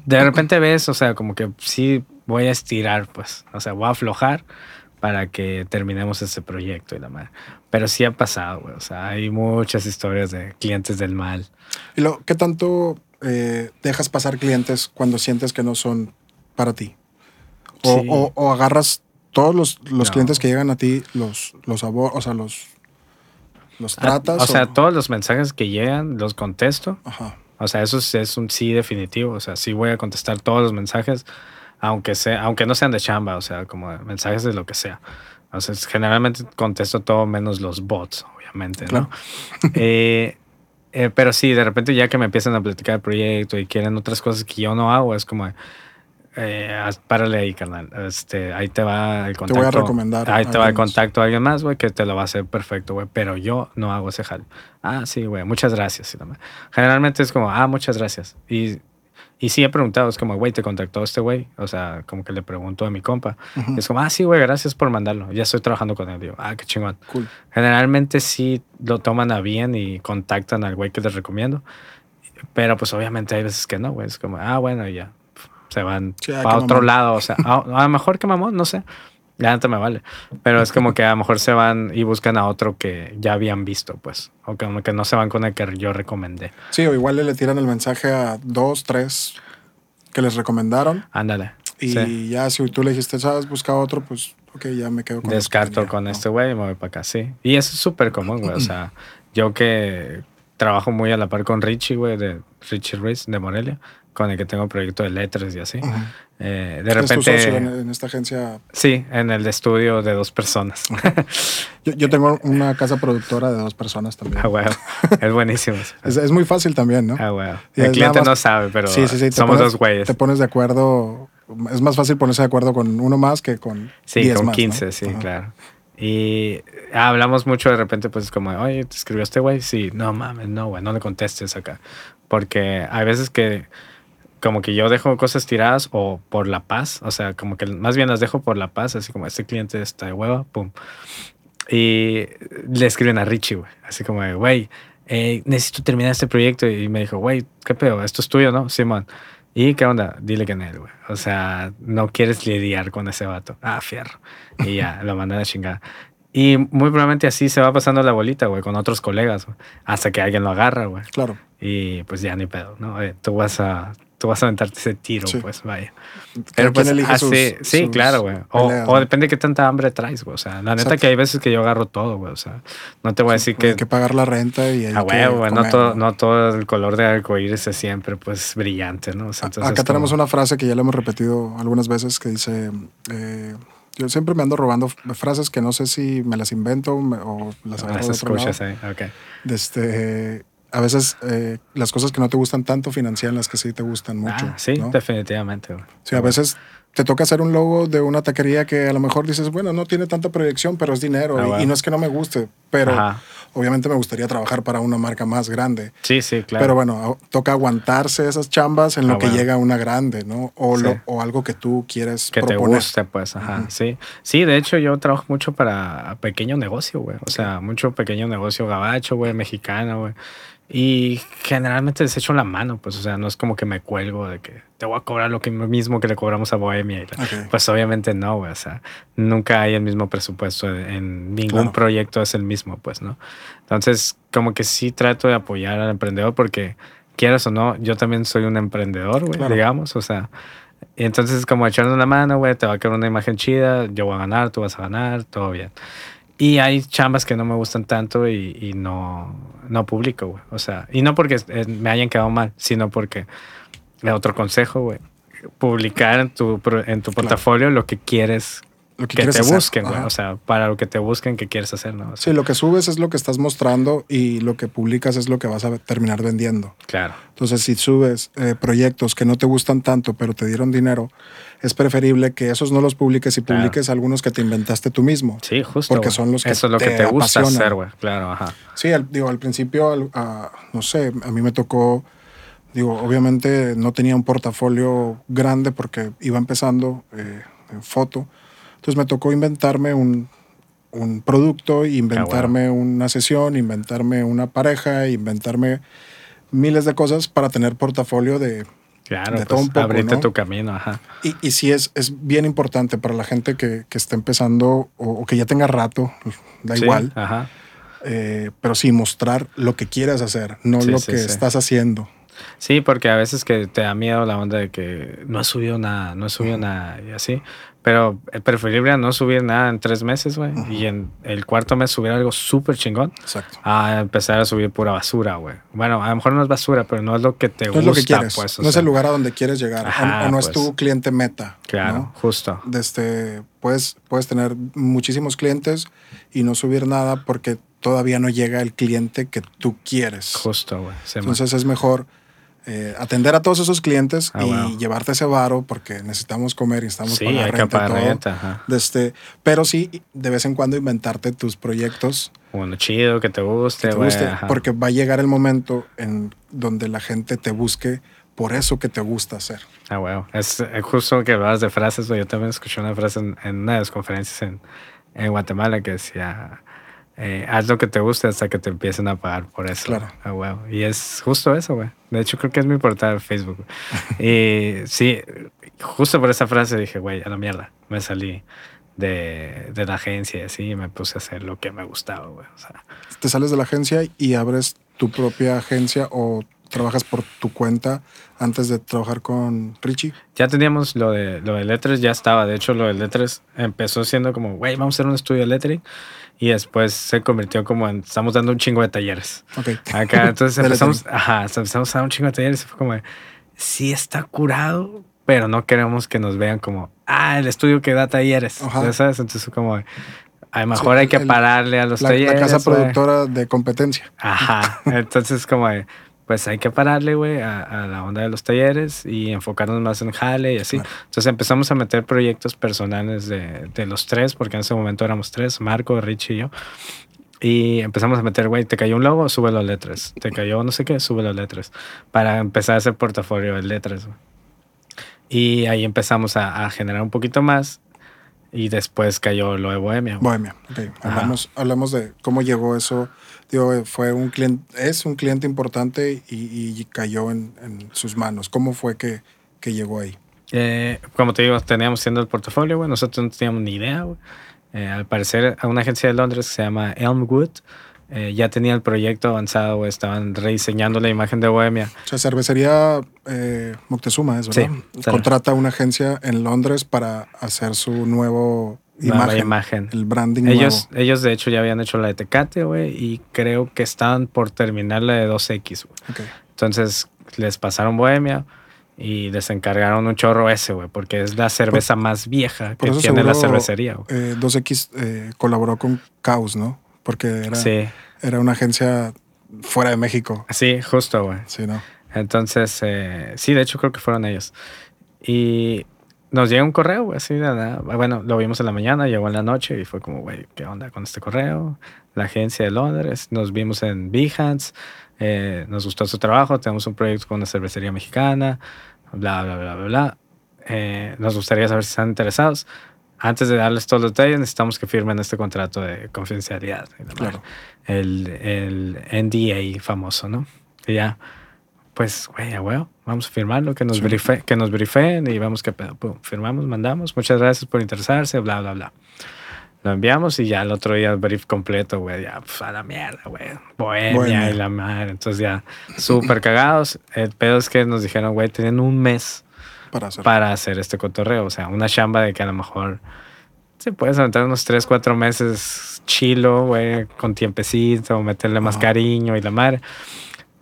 de repente ves, o sea, como que sí voy a estirar, pues, o sea, voy a aflojar para que terminemos ese proyecto y la madre. Pero sí ha pasado, güey. O sea, hay muchas historias de clientes del mal. ¿Y lo, qué tanto eh, dejas pasar clientes cuando sientes que no son para ti? O, o, agarras todos los, los clientes que llegan a ti, los, los o sea, los, los ah, tratas. o, sea, todos los mensajes que llegan los contesto. Ajá. O sea, eso es, un sí definitivo. O sea, sí voy a contestar todos los mensajes, aunque, sea, aunque no sean de chamba, o sea, como mensajes de lo que sea. O sea, generalmente contesto todo menos los bots, obviamente, ¿no? Eh, eh, pero sí, de repente ya que me empiezan a platicar el proyecto y quieren otras cosas que yo no hago, es como, eh, párale ahí, carnal. Este, ahí te va el contacto. Te voy a recomendar. Ahí te va el contacto a alguien más, güey, que te lo va a hacer perfecto, güey. Pero yo no hago ese jal. Ah, sí, güey, muchas gracias. Generalmente es como, ah, muchas gracias. Y y sí he preguntado, es como, güey, ¿te contactó este güey? O sea, como que le pregunto a mi compa. Es como, ah, sí, güey, gracias por mandarlo. Ya estoy trabajando con él. Digo, ah, qué chingón. Cool. Generalmente sí lo toman a bien y contactan al güey que les recomiendo. Pero pues obviamente hay veces que no, güey. Es como, ah, bueno, ya. Se van a otro lado. O sea, a, a lo mejor que mamón, no sé. Ya antes me vale. Pero es como que a lo mejor se van y buscan a otro que ya habían visto, pues. O como que no se van con el que yo recomendé. Sí, o igual le tiran el mensaje a dos, tres que les recomendaron. Ándale. Y ya si tú le dijiste, sabes, busca otro, pues, ok, ya me quedo con Descarto con este güey y me voy para acá, sí. Y eso es súper común, güey. O sea, yo que trabajo muy a la par con Richie, güey, de Richie Ruiz de Morelia con el que tengo proyecto de letras y así. Eh, de repente. en, esta agencia? Sí, en el estudio de dos personas. yo, tengo una casa productora de dos personas también. Ah, bueno. Es buenísimo. es, muy fácil también, ¿no? Ah, bueno. El cliente no sabe, pero somos dos güeyes. Te pones de acuerdo. Es más fácil ponerse de acuerdo con uno más que con. Sí, con 15, sí, claro. Y hablamos mucho de repente, pues como, oye, ¿te escribió este güey? Sí, no mames, no, güey, no le contestes acá. Porque hay veces que como que yo dejo cosas tiradas o por la paz, o sea, como que más bien las dejo por la paz, así como este cliente está de hueva, pum. Y le escriben a Richie, güey, así como, güey, eh, necesito terminar este proyecto. Y me dijo, güey, ¿qué pedo? Esto es tuyo, ¿no? Simón. ¿Y qué onda? Dile que no, güey. O sea, no quieres lidiar con ese vato. Ah, fierro. Y ya, lo mandan a chingar. Y muy probablemente así se va pasando la bolita, güey, con otros colegas, güey, hasta que alguien lo agarra, güey. Claro. Y pues ya ni pedo, ¿no? tú vas a tú vas a aventarte ese tiro, pues vaya. Pero pues así, sí, claro, güey. O, depende de qué tanta hambre traes, güey. O sea, la neta que hay veces que yo agarro todo, güey. O sea, no te voy a decir que... Hay que pagar la renta y hay ah, güey, no todo, no todo el color de arcoíris es siempre, pues, brillante, ¿no? O sea, entonces, Acá tenemos una frase que ya le hemos repetido algunas veces que dice... Eh, yo siempre me ando robando frases que no sé si me las invento o las agarro las escuchas ahí, ok. Este a veces eh, las cosas que no te gustan tanto financian las que sí te gustan mucho. Ah, sí, definitivamente. Sí, a veces te toca hacer un logo de una taquería que a lo mejor dices, bueno, no tiene tanta proyección, pero es dinero. Ah, y, no es que no me guste, pero obviamente me gustaría trabajar para una marca más grande. Sí, sí, claro. Pero bueno, toca aguantarse esas chambas en lo ah, que llega una grande, ¿no? O, lo, o algo que tú quieres que te guste, pues, ajá, sí. Sí, de hecho yo trabajo mucho para pequeño negocio, güey. O sea, mucho pequeño negocio gabacho, güey, mexicano, güey. Y generalmente les echo la mano, pues, o sea, no es como que me cuelgo de que te voy a cobrar lo que mismo que le cobramos a Bohemia. Pues obviamente no, güey, o sea, nunca hay el mismo presupuesto en ningún proyecto es el mismo, pues, ¿no? Entonces, como que sí trato de apoyar al emprendedor porque, quieras o no, yo también soy un emprendedor, güey, digamos, o sea, y entonces como echarle una mano, güey, te va a quedar una imagen chida, yo voy a ganar, tú vas a ganar, todo bien. Y hay chambas que no me gustan tanto y, no, no publico, güey. O sea, y no porque me hayan quedado mal, sino porque, otro consejo, güey, publicar en tu, en tu portafolio lo que quieres lo que, te busquen, güey. O sea, para lo que te busquen, ¿qué quieres hacer, ¿no? sí, lo que subes es lo que estás mostrando y lo que publicas es lo que vas a terminar vendiendo. Claro. Entonces, si subes eh, proyectos que no te gustan tanto, pero te dieron dinero, es preferible que esos no los publiques y publiques algunos que te inventaste tú mismo. Sí, justo. Porque son los que Eso es lo que te gusta hacer, güey. Claro, ajá. Sí, al, digo, al principio, no sé, a mí me tocó digo, obviamente no tenía un portafolio grande porque iba empezando eh, en foto, entonces me tocó inventarme un, un producto, inventarme una sesión, inventarme una pareja, inventarme miles de cosas para tener portafolio de, Claro, todo pues, un poco, abrirte tu camino, ajá. Y, y sí es, es bien importante para la gente que, que está empezando o, que ya tenga rato, da igual. Ajá. Eh, pero sí mostrar lo que quieres hacer, no lo que estás haciendo. Sí, porque a veces que te da miedo la onda de que no he subido nada, no he subido nada y así. Pero es preferible no subir nada en tres meses, güey. Y en el cuarto mes subir algo súper chingón. Exacto. A empezar a subir pura basura, güey. Bueno, a lo mejor no es basura, pero no es lo que te gusta. No es lo que quieres. Pues, no es el lugar a donde quieres llegar. o, no es tu pues. cliente meta. Claro, justo. Desde, puedes, puedes tener muchísimos clientes y no subir nada porque todavía no llega el cliente que tú quieres. Justo, güey. Entonces es mejor eh, atender a todos esos clientes ah, y llevarte ese varo porque necesitamos comer y estamos sí, hay que pagar renta. Este, pero sí, de vez en cuando inventarte tus proyectos. Bueno, chido, que te guste. porque va a llegar el momento en donde la gente te busque por eso que te gusta hacer. Ah, wow. Es justo que hablabas de frases, yo también escuché una frase en, en una de las conferencias en, en Guatemala que decía eh, haz lo que te guste hasta que te empiecen a pagar por eso. Claro. Ah, y es justo eso, güey. De hecho, creo que es mi portal de Facebook. y sí, justo por esa frase dije, güey, a la mierda. Me salí de, de la agencia y así y me puse a hacer lo que me gustaba, güey. O sea, te sales de la agencia y abres tu propia agencia o trabajas por tu cuenta antes de trabajar con Richie? Ya teníamos lo de, lo de Lettres, ya estaba. De hecho, lo de Lettres empezó siendo como, güey, vamos a hacer un estudio de lettering y después se convirtió como en, estamos dando un chingo de talleres. Okay. Acá, entonces empezamos, ajá, empezamos a dar un chingo de talleres y fue como, sí está curado, pero no queremos que nos vean como, ah, el estudio que da talleres, ¿sabes? Entonces como, a lo mejor hay que pararle a los talleres. La casa productora de competencia. Ajá, entonces como, pues hay que pararle, güey, a, la onda de los talleres y enfocarnos más en jale y así. Entonces empezamos a meter proyectos personales de, de, los tres, porque en ese momento éramos tres, Marco, Richie y yo. Y empezamos a meter, güey, te cayó un logo, sube las letras. Te cayó no sé qué, sube las letras. Para empezar a hacer portafolio de letras. Y ahí empezamos a, a, generar un poquito más. Y después cayó lo de Bohemia. Bohemia, ok. Hablamos, hablamos de cómo llegó eso digo, fue un cliente, es un cliente importante y, cayó en, sus manos. ¿Cómo fue que, que llegó ahí? Eh, como te digo, teníamos siendo el portafolio, güey. Nosotros no teníamos ni idea, eh, al parecer, a una agencia de Londres que se llama Elmwood eh, ya tenía el proyecto avanzado, estaban rediseñando la imagen de Bohemia. O sea, cervecería Moctezuma, ¿es verdad? Sí, Contrata una agencia en Londres para hacer su nuevo imagen, imagen. El branding ellos, Ellos, de hecho, ya habían hecho la de Tecate, güey, y creo que estaban por terminar la de 2X, güey. Entonces, les pasaron Bohemia y les encargaron un chorro ese, güey, porque es la cerveza más vieja que tiene la cervecería. Eh, 2X eh, colaboró con Caos, ¿no? Porque era, era una agencia fuera de México. Sí, justo, güey. Sí, ¿no? Entonces, eh, sí, de hecho creo que fueron ellos. Y nos llega un correo, güey, así de nada. Bueno, lo vimos en la mañana, llegó en la noche y fue como, güey, ¿qué onda con este correo? La agencia de Londres, nos vimos en Behance, eh, nos gustó su trabajo, tenemos un proyecto con una cervecería mexicana, bla, bla, bla, bla, bla. Eh, nos gustaría saber si están interesados. Antes de darles todos los detalles, necesitamos que firmen este contrato de confidencialidad. Claro. El, el NDA famoso, ¿no? Y ya, pues, güey, a huevo, vamos a firmarlo, que nos, brife, que nos brifeen y vamos que pedo. firmamos, mandamos, muchas gracias por interesarse, bla, bla, bla. Lo enviamos y ya el otro día el brief completo, güey, ya pues, a la mierda, güey. Bohemia y la madre. Entonces ya súper cagados. El pedo es que nos dijeron, güey, tienen un mes para hacer. para hacer este cotorreo. O sea, una chamba de que a lo mejor se puedes aventar unos 3, 4 meses chilo, güey, con tiempecito, meterle más cariño y la madre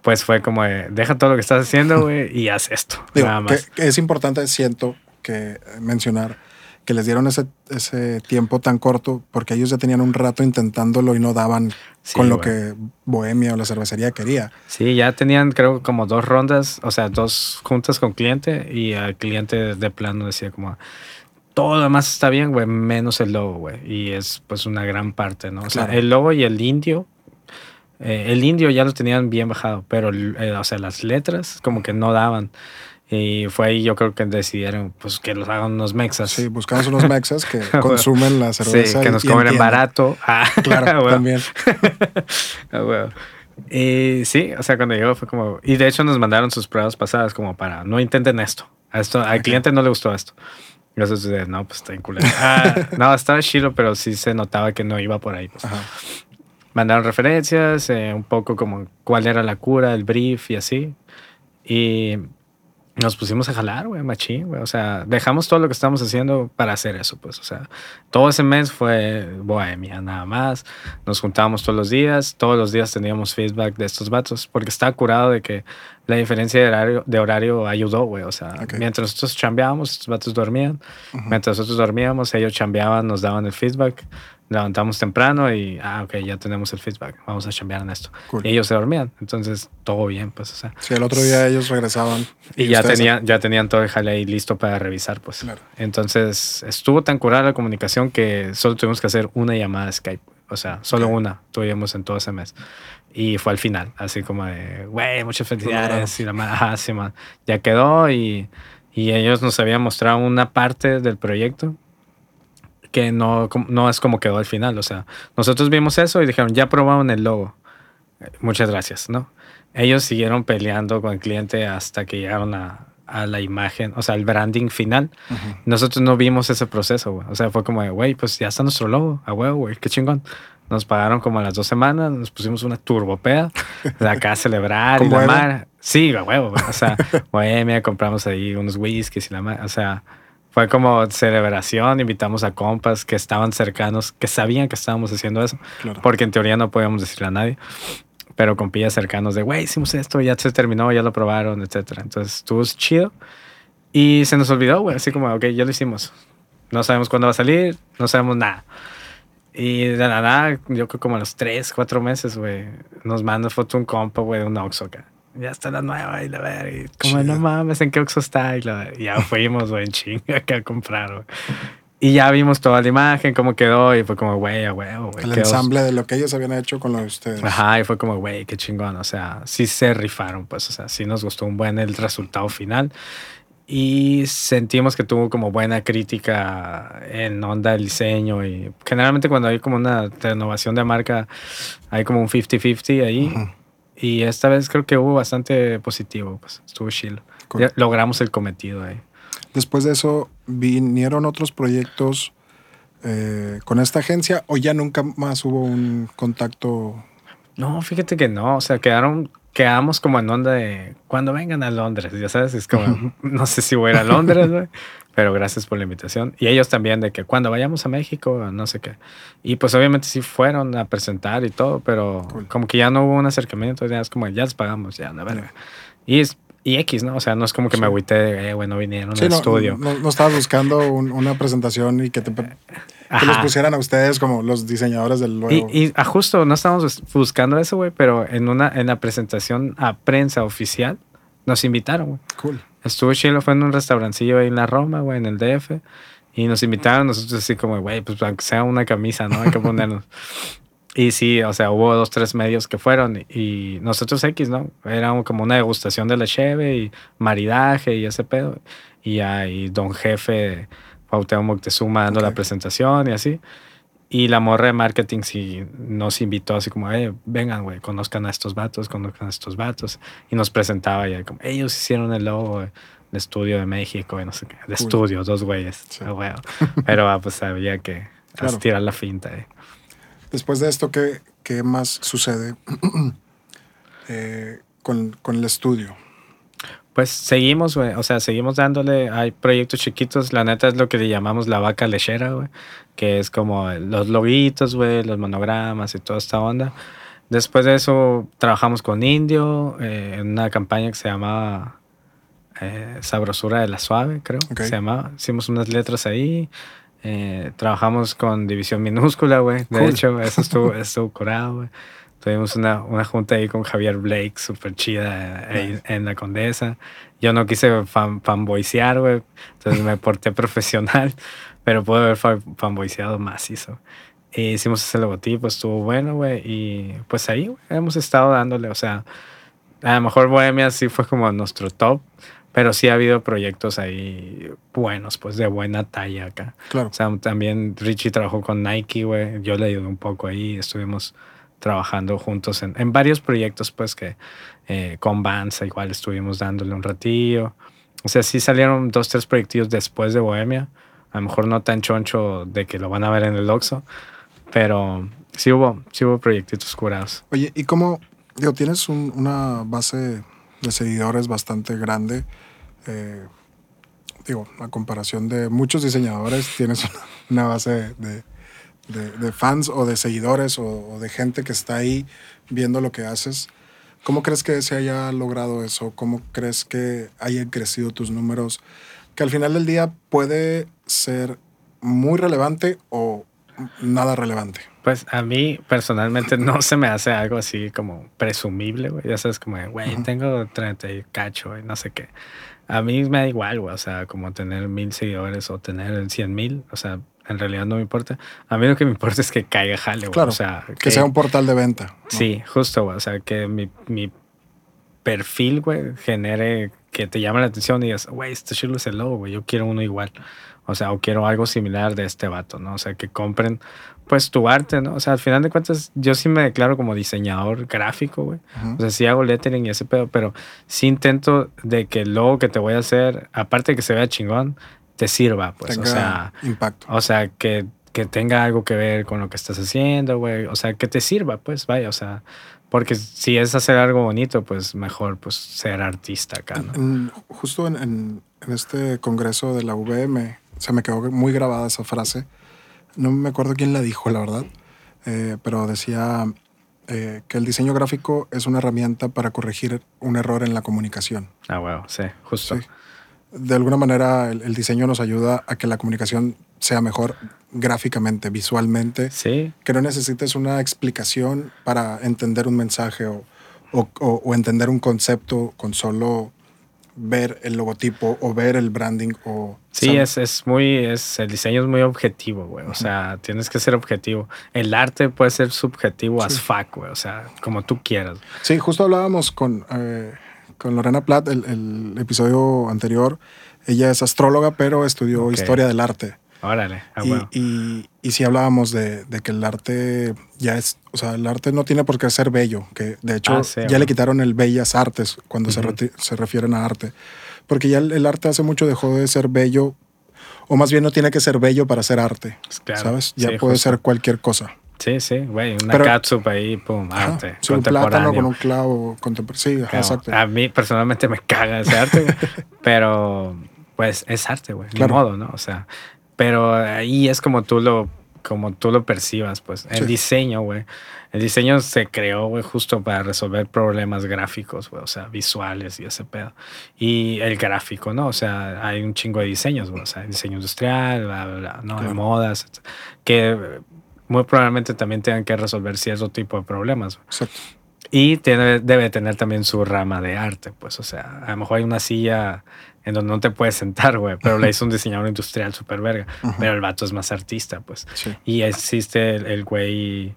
pues fue como deja todo lo que estás haciendo, güey, y haz esto. nada más. es importante, siento, que mencionar que les dieron ese, ese tiempo tan corto porque ellos ya tenían un rato intentándolo y no daban con lo que Bohemia o la cervecería quería. Sí, ya tenían creo como dos rondas, o sea, dos juntas con cliente y el cliente de plano decía como todo lo demás está bien, güey, menos el logo, güey. Y es pues una gran parte, ¿no? O sea, el logo y el indio eh, el indio ya lo tenían bien bajado, pero eh, o sea, las letras como que no daban. Y fue ahí yo creo que decidieron pues que los hagan unos mexas. Sí, buscamos unos mexas que consumen la cerveza. Sí, que nos comen barato. Ah, claro, también. ah, Y sí, o sea, cuando llegó fue como... Y de hecho nos mandaron sus pruebas pasadas como para, no intenten esto. Esto al cliente no le gustó esto. Entonces, no, pues está en Ah, no, estaba chido, pero sí se notaba que no iba por ahí. Pues. Ajá mandaron referencias, eh, un poco como cuál era la cura, el brief y así. Y nos pusimos a jalar, güey, machín, güey. O sea, dejamos todo lo que estábamos haciendo para hacer eso, pues. O sea, todo ese mes fue bohemia, nada más. Nos juntábamos todos los días, todos los días teníamos feedback de estos vatos, porque estaba curado de que la diferencia de horario, de horario ayudó, güey. O sea, mientras nosotros chambeábamos, estos vatos dormían. Mientras nosotros dormíamos, ellos chambeaban, nos daban el feedback levantamos temprano y, ah, ok, ya tenemos el feedback, vamos a cambiar en esto. Y ellos se dormían, entonces todo bien, pues, o sea. Sí, el otro día ellos regresaban. Y, ya, tenían, ya tenían todo el jale ahí listo para revisar, pues. Claro. Entonces estuvo tan curada la comunicación que solo tuvimos que hacer una llamada de Skype, o sea, solo una tuvimos en todo ese mes. Y fue al final, así como de, güey, muchas felicidades. Y la ajá, sí, man. Ya quedó y, y ellos nos habían mostrado una parte del proyecto que no, no es como quedó al final. O sea, nosotros vimos eso y dijeron, ya probaron el logo. Muchas gracias, ¿no? Ellos siguieron peleando con el cliente hasta que llegaron a, a la imagen, o sea, el branding final. Nosotros no vimos ese proceso, güey. O sea, fue como, güey, pues ya está nuestro logo, a huevo, güey, qué chingón. Nos pagaron como a las dos semanas, nos pusimos una turbopea de acá a celebrar y la mar. Sí, a huevo, güey. O sea, güey, compramos ahí unos whiskies y la mar. O sea, fue como celebración, invitamos a compas que estaban cercanos, que sabían que estábamos haciendo eso, porque en teoría no podíamos decirle a nadie, pero con pillas cercanos de, güey, hicimos esto, ya se terminó, ya lo probaron, etc. Entonces estuvo chido y se nos olvidó, güey, así como, ok, ya lo hicimos. No sabemos cuándo va a salir, no sabemos nada. Y de la nada, yo creo como a los tres, cuatro meses, güey, nos manda foto un compa, güey, de un Oxxo acá ya está la nueva y la ver, como no mames, ¿en qué Oxxo está? Y, ya fuimos, güey, en chinga que a comprar, güey. Y ya vimos toda la imagen, cómo quedó, y fue como, güey, güey, güey. El ensamble de lo que ellos habían hecho con lo de ustedes. Ajá, y fue como, güey, qué chingón. O sea, sí se rifaron, pues, o sea, sí nos gustó un buen el resultado final. Y sentimos que tuvo como buena crítica en onda del diseño. Y generalmente cuando hay como una renovación de marca, hay como un 50-50 ahí. Y esta vez creo que hubo bastante positivo, pues estuvo chill. Logramos el cometido ahí. Después de eso, ¿vinieron otros proyectos eh, con esta agencia o ya nunca más hubo un contacto? No, fíjate que no, o sea, quedaron, quedamos como en onda de cuando vengan a Londres, ya sabes, es como, no sé si voy a ir a Londres, güey, pero gracias por la invitación. Y ellos también de que cuando vayamos a México, no sé qué. Y pues obviamente sí fueron a presentar y todo, pero como que ya no hubo un acercamiento, ya es como, ya les pagamos, ya, la verga. Y es y X, ¿no? O sea, no es como que me agüité de, eh, bueno, vinieron al estudio. No, no, estabas buscando una presentación y que te que los pusieran a ustedes como los diseñadores del luego. Y, y a justo no estábamos buscando eso, güey, pero en una en la presentación a prensa oficial nos invitaron, güey. Cool. Estuvo chilo, fue en un restaurancillo ahí en la Roma, güey, en el DF. Y nos invitaron nosotros así como, güey, pues aunque sea una camisa, ¿no? Hay que ponernos. y sí, o sea, hubo dos, tres medios que fueron y nosotros X, ¿no? Era como una degustación de la cheve y maridaje y ese pedo. Y ahí don jefe Pauteo Moctezuma dando la presentación y así. Y la morra de marketing sí nos invitó así como, eh, vengan, güey, conozcan a estos vatos, conozcan a estos vatos. Y nos presentaba y como, ellos hicieron el logo de, estudio de México y no sé qué. De estudio, dos güeyes. Pero ah, pues había que tirar la finta. Eh. Después de esto, ¿qué, qué más sucede eh, con, con el estudio? Pues seguimos, güey. O sea, seguimos dándole. Hay proyectos chiquitos. La neta es lo que le llamamos la vaca lechera, güey. Que es como los loguitos, güey, los monogramas y toda esta onda. Después de eso, trabajamos con Indio eh, en una campaña que se llamaba eh, Sabrosura de la Suave, creo. Que se llamaba. Hicimos unas letras ahí. Eh, trabajamos con División Minúscula, güey. De hecho, eso estuvo, estuvo curado, güey. Tuvimos una, una junta ahí con Javier Blake, súper chida, en la Condesa. Yo no quise fan, fanboysear, güey, entonces me porté profesional, pero puedo haber fanboyseado macizo. E hicimos ese logotipo, estuvo bueno, güey, y pues ahí, güey, hemos estado dándole, o sea, a lo mejor Bohemia sí fue como nuestro top, pero sí ha habido proyectos ahí buenos, pues de buena talla acá. Claro. O sea, también Richie trabajó con Nike, güey, yo le ayudé un poco ahí, estuvimos trabajando juntos en, en varios proyectos, pues que eh, con Banza igual estuvimos dándole un ratillo. O sea, sí salieron dos, tres proyectos después de Bohemia. A lo mejor no tan choncho de que lo van a ver en el Oxxo, pero sí hubo, sí hubo proyectitos curados. Oye, ¿y cómo, digo, tienes una base de seguidores bastante grande? Eh, digo, a comparación de muchos diseñadores, tienes una, base de, fans o de seguidores o, de gente que está ahí viendo lo que haces. ¿Cómo crees que se haya logrado eso? ¿Cómo crees que hayan crecido tus números? Que al final del día puede ser muy relevante o nada relevante. Pues a mí personalmente no se me hace algo así como presumible, güey. Ya sabes, como, güey, tengo 30 y cacho, y no sé qué. A mí me da igual, güey. O sea, como tener mil seguidores o tener cien mil. O sea, en realidad no me importa. A mí lo que me importa es que caiga jale, güey. o sea, que, sea un portal de venta. Sí, justo, güey. O sea, que mi, mi perfil, güey, genere que te llame la atención y digas, güey, este chulo es el logo, güey. Yo quiero uno igual. O sea, o quiero algo similar de este vato, ¿no? O sea, que compren, pues, tu arte, ¿no? O sea, al final de cuentas, yo sí me declaro como diseñador gráfico, güey. O sea, sí hago lettering y ese pedo, pero sí intento de que el logo que te voy a hacer, aparte de que se vea chingón, te sirva, pues, o sea, impacto. O sea, que, que tenga algo que ver con lo que estás haciendo, güey, o sea, que te sirva, pues, vaya, o sea, porque si es hacer algo bonito, pues mejor pues ser artista acá, ¿no? justo en, en, este congreso de la VM se me quedó muy grabada esa frase. No me acuerdo quién la dijo, la verdad, eh, pero decía eh, que el diseño gráfico es una herramienta para corregir un error en la comunicación. Ah, wow, sí, justo. Sí de alguna manera el, diseño nos ayuda a que la comunicación sea mejor gráficamente, visualmente. Sí. Que no necesites una explicación para entender un mensaje o, o, entender un concepto con solo ver el logotipo o ver el branding o... Sí, es, es, muy, es, el diseño es muy objetivo, güey. O sea, tienes que ser objetivo. El arte puede ser subjetivo as fuck, güey. O sea, como tú quieras. Sí, justo hablábamos con... Eh, con Lorena Platt, el, episodio anterior, ella es astróloga, pero estudió historia del arte. Órale. Ah, y, y, si hablábamos de, que el arte ya es, o sea, el arte no tiene por qué ser bello, que de hecho ah, ya le quitaron el bellas artes cuando se, se, refieren a arte, porque ya el, arte hace mucho dejó de ser bello, o más bien no tiene que ser bello para ser arte, ¿sabes? Ya puede ser cualquier cosa. Sí, sí, güey, una catsup ahí, pum, arte. un plátano con un clavo contemporáneo. Sí, exacto. A mí personalmente me caga ese arte, pero pues es arte, güey, de modo, ¿no? O sea, pero ahí es como tú lo, como tú lo percibas, pues. El diseño, güey. El diseño se creó, güey, justo para resolver problemas gráficos, güey, o sea, visuales y ese pedo. Y el gráfico, ¿no? O sea, hay un chingo de diseños, güey, o sea, diseño industrial, bla, bla, bla, ¿no? De modas, que muy probablemente también tengan que resolver cierto tipo de problemas. Exacto. Y tiene, debe tener también su rama de arte, pues, o sea, a lo mejor hay una silla en donde no te puedes sentar, güey, pero le hizo un diseñador industrial súper verga, pero el vato es más artista, pues. Y existe el güey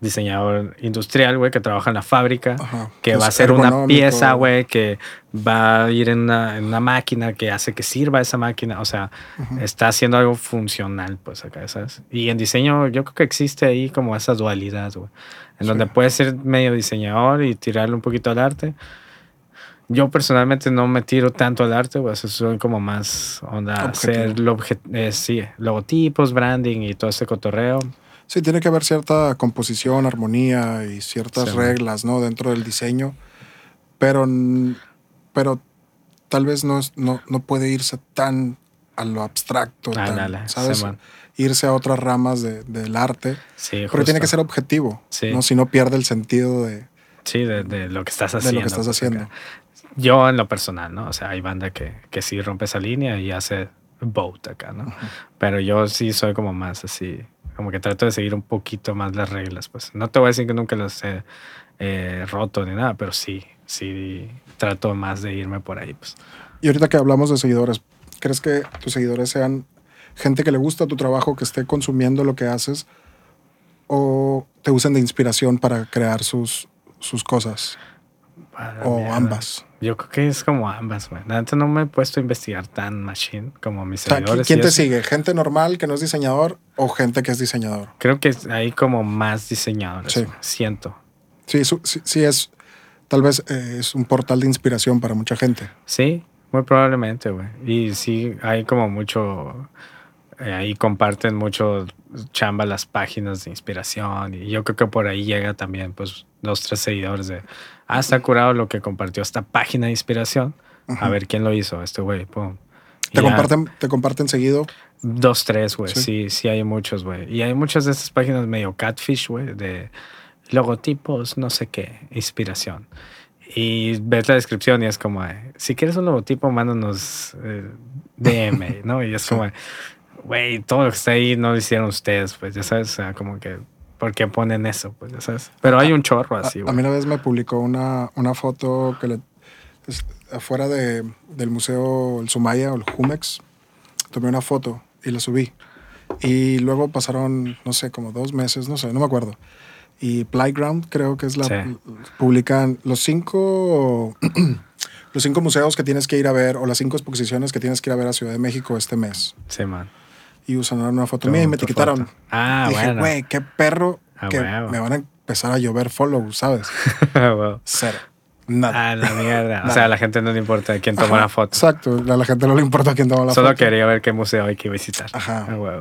diseñador industrial, güey, que trabaja en la fábrica, que va a ser una pieza, güey, que va a ir en una, máquina que hace que sirva esa máquina. O sea, está haciendo algo funcional, pues acá, ¿sabes? Y en diseño yo creo que existe ahí como esa dualidad, güey, en donde puedes ser medio diseñador y tirarle un poquito al arte. Yo personalmente no me tiro tanto al arte, güey, soy como más onda hacer eh, sí, logotipos, branding y todo ese cotorreo. Sí, tiene que haber cierta composición, armonía y ciertas reglas, ¿no? Dentro del diseño, pero, pero tal vez no, no, no puede irse tan a lo abstracto, ¿sabes? Irse a otras ramas del arte, sí, porque tiene que ser objetivo, ¿no? Si no pierde el sentido de... Sí, de, lo que estás haciendo. De lo que estás pues, haciendo. Yo en lo personal, ¿no? O sea, hay banda que, que sí rompe esa línea y hace boat acá, ¿no? Pero yo sí soy como más así como que trato de seguir un poquito más las reglas. Pues no te voy a decir que nunca las he eh, roto ni nada, pero sí, sí trato más de irme por ahí. Pues. Y ahorita que hablamos de seguidores, ¿crees que tus seguidores sean gente que le gusta tu trabajo, que esté consumiendo lo que haces, o te usan de inspiración para crear sus, sus cosas? O ambas. Yo creo que es como ambas, güey. Antes no me he puesto a investigar tan machine como mis seguidores. ¿Quién te sigue? ¿Gente normal que no es diseñador o gente que es diseñador? Creo que hay como más diseñadores, sí. siento. Sí, sí, es, tal vez eh, es un portal de inspiración para mucha gente. Sí, muy probablemente, güey. Y sí, hay como mucho, eh, ahí comparten mucho chamba las páginas de inspiración y yo creo que por ahí llega también, pues, dos, tres seguidores de ah, está curado lo que compartió esta página de inspiración. A ver quién lo hizo, este güey. ¿Te comparten, ¿Te comparten seguido? Dos, tres, güey. ¿Sí? ¿Sí? hay muchos, güey. Y hay muchas de estas páginas medio catfish, güey, de logotipos, no sé qué, inspiración. Y ves la descripción y es como, si quieres un logotipo, mándanos eh, DM, ¿no? Y es como, güey, todo lo que está ahí no lo hicieron ustedes, pues ya sabes, o sea, como que ¿Por qué ponen eso? Pues sabes. Pero hay un chorro así, güey. A, mí una vez me publicó una, una foto que le, afuera de, del museo El Sumaya o el Jumex. Tomé una foto y la subí. Y luego pasaron, no sé, como dos meses, no sé, no me acuerdo. Y Playground creo que es la... Publican los cinco... los cinco museos que tienes que ir a ver o las cinco exposiciones que tienes que ir a ver a Ciudad de México este mes. Sí, man y usaron una foto mía y me etiquetaron. Ah, dije, güey, qué perro ah, que me van a empezar a llover follow, ¿sabes? Cero. Nada. Ah, la mierda. O sea, a la gente no le importa quién tomó la foto. Exacto, a la gente no le importa quién tomó la foto. Solo quería ver qué museo hay que visitar. Ajá. Ah,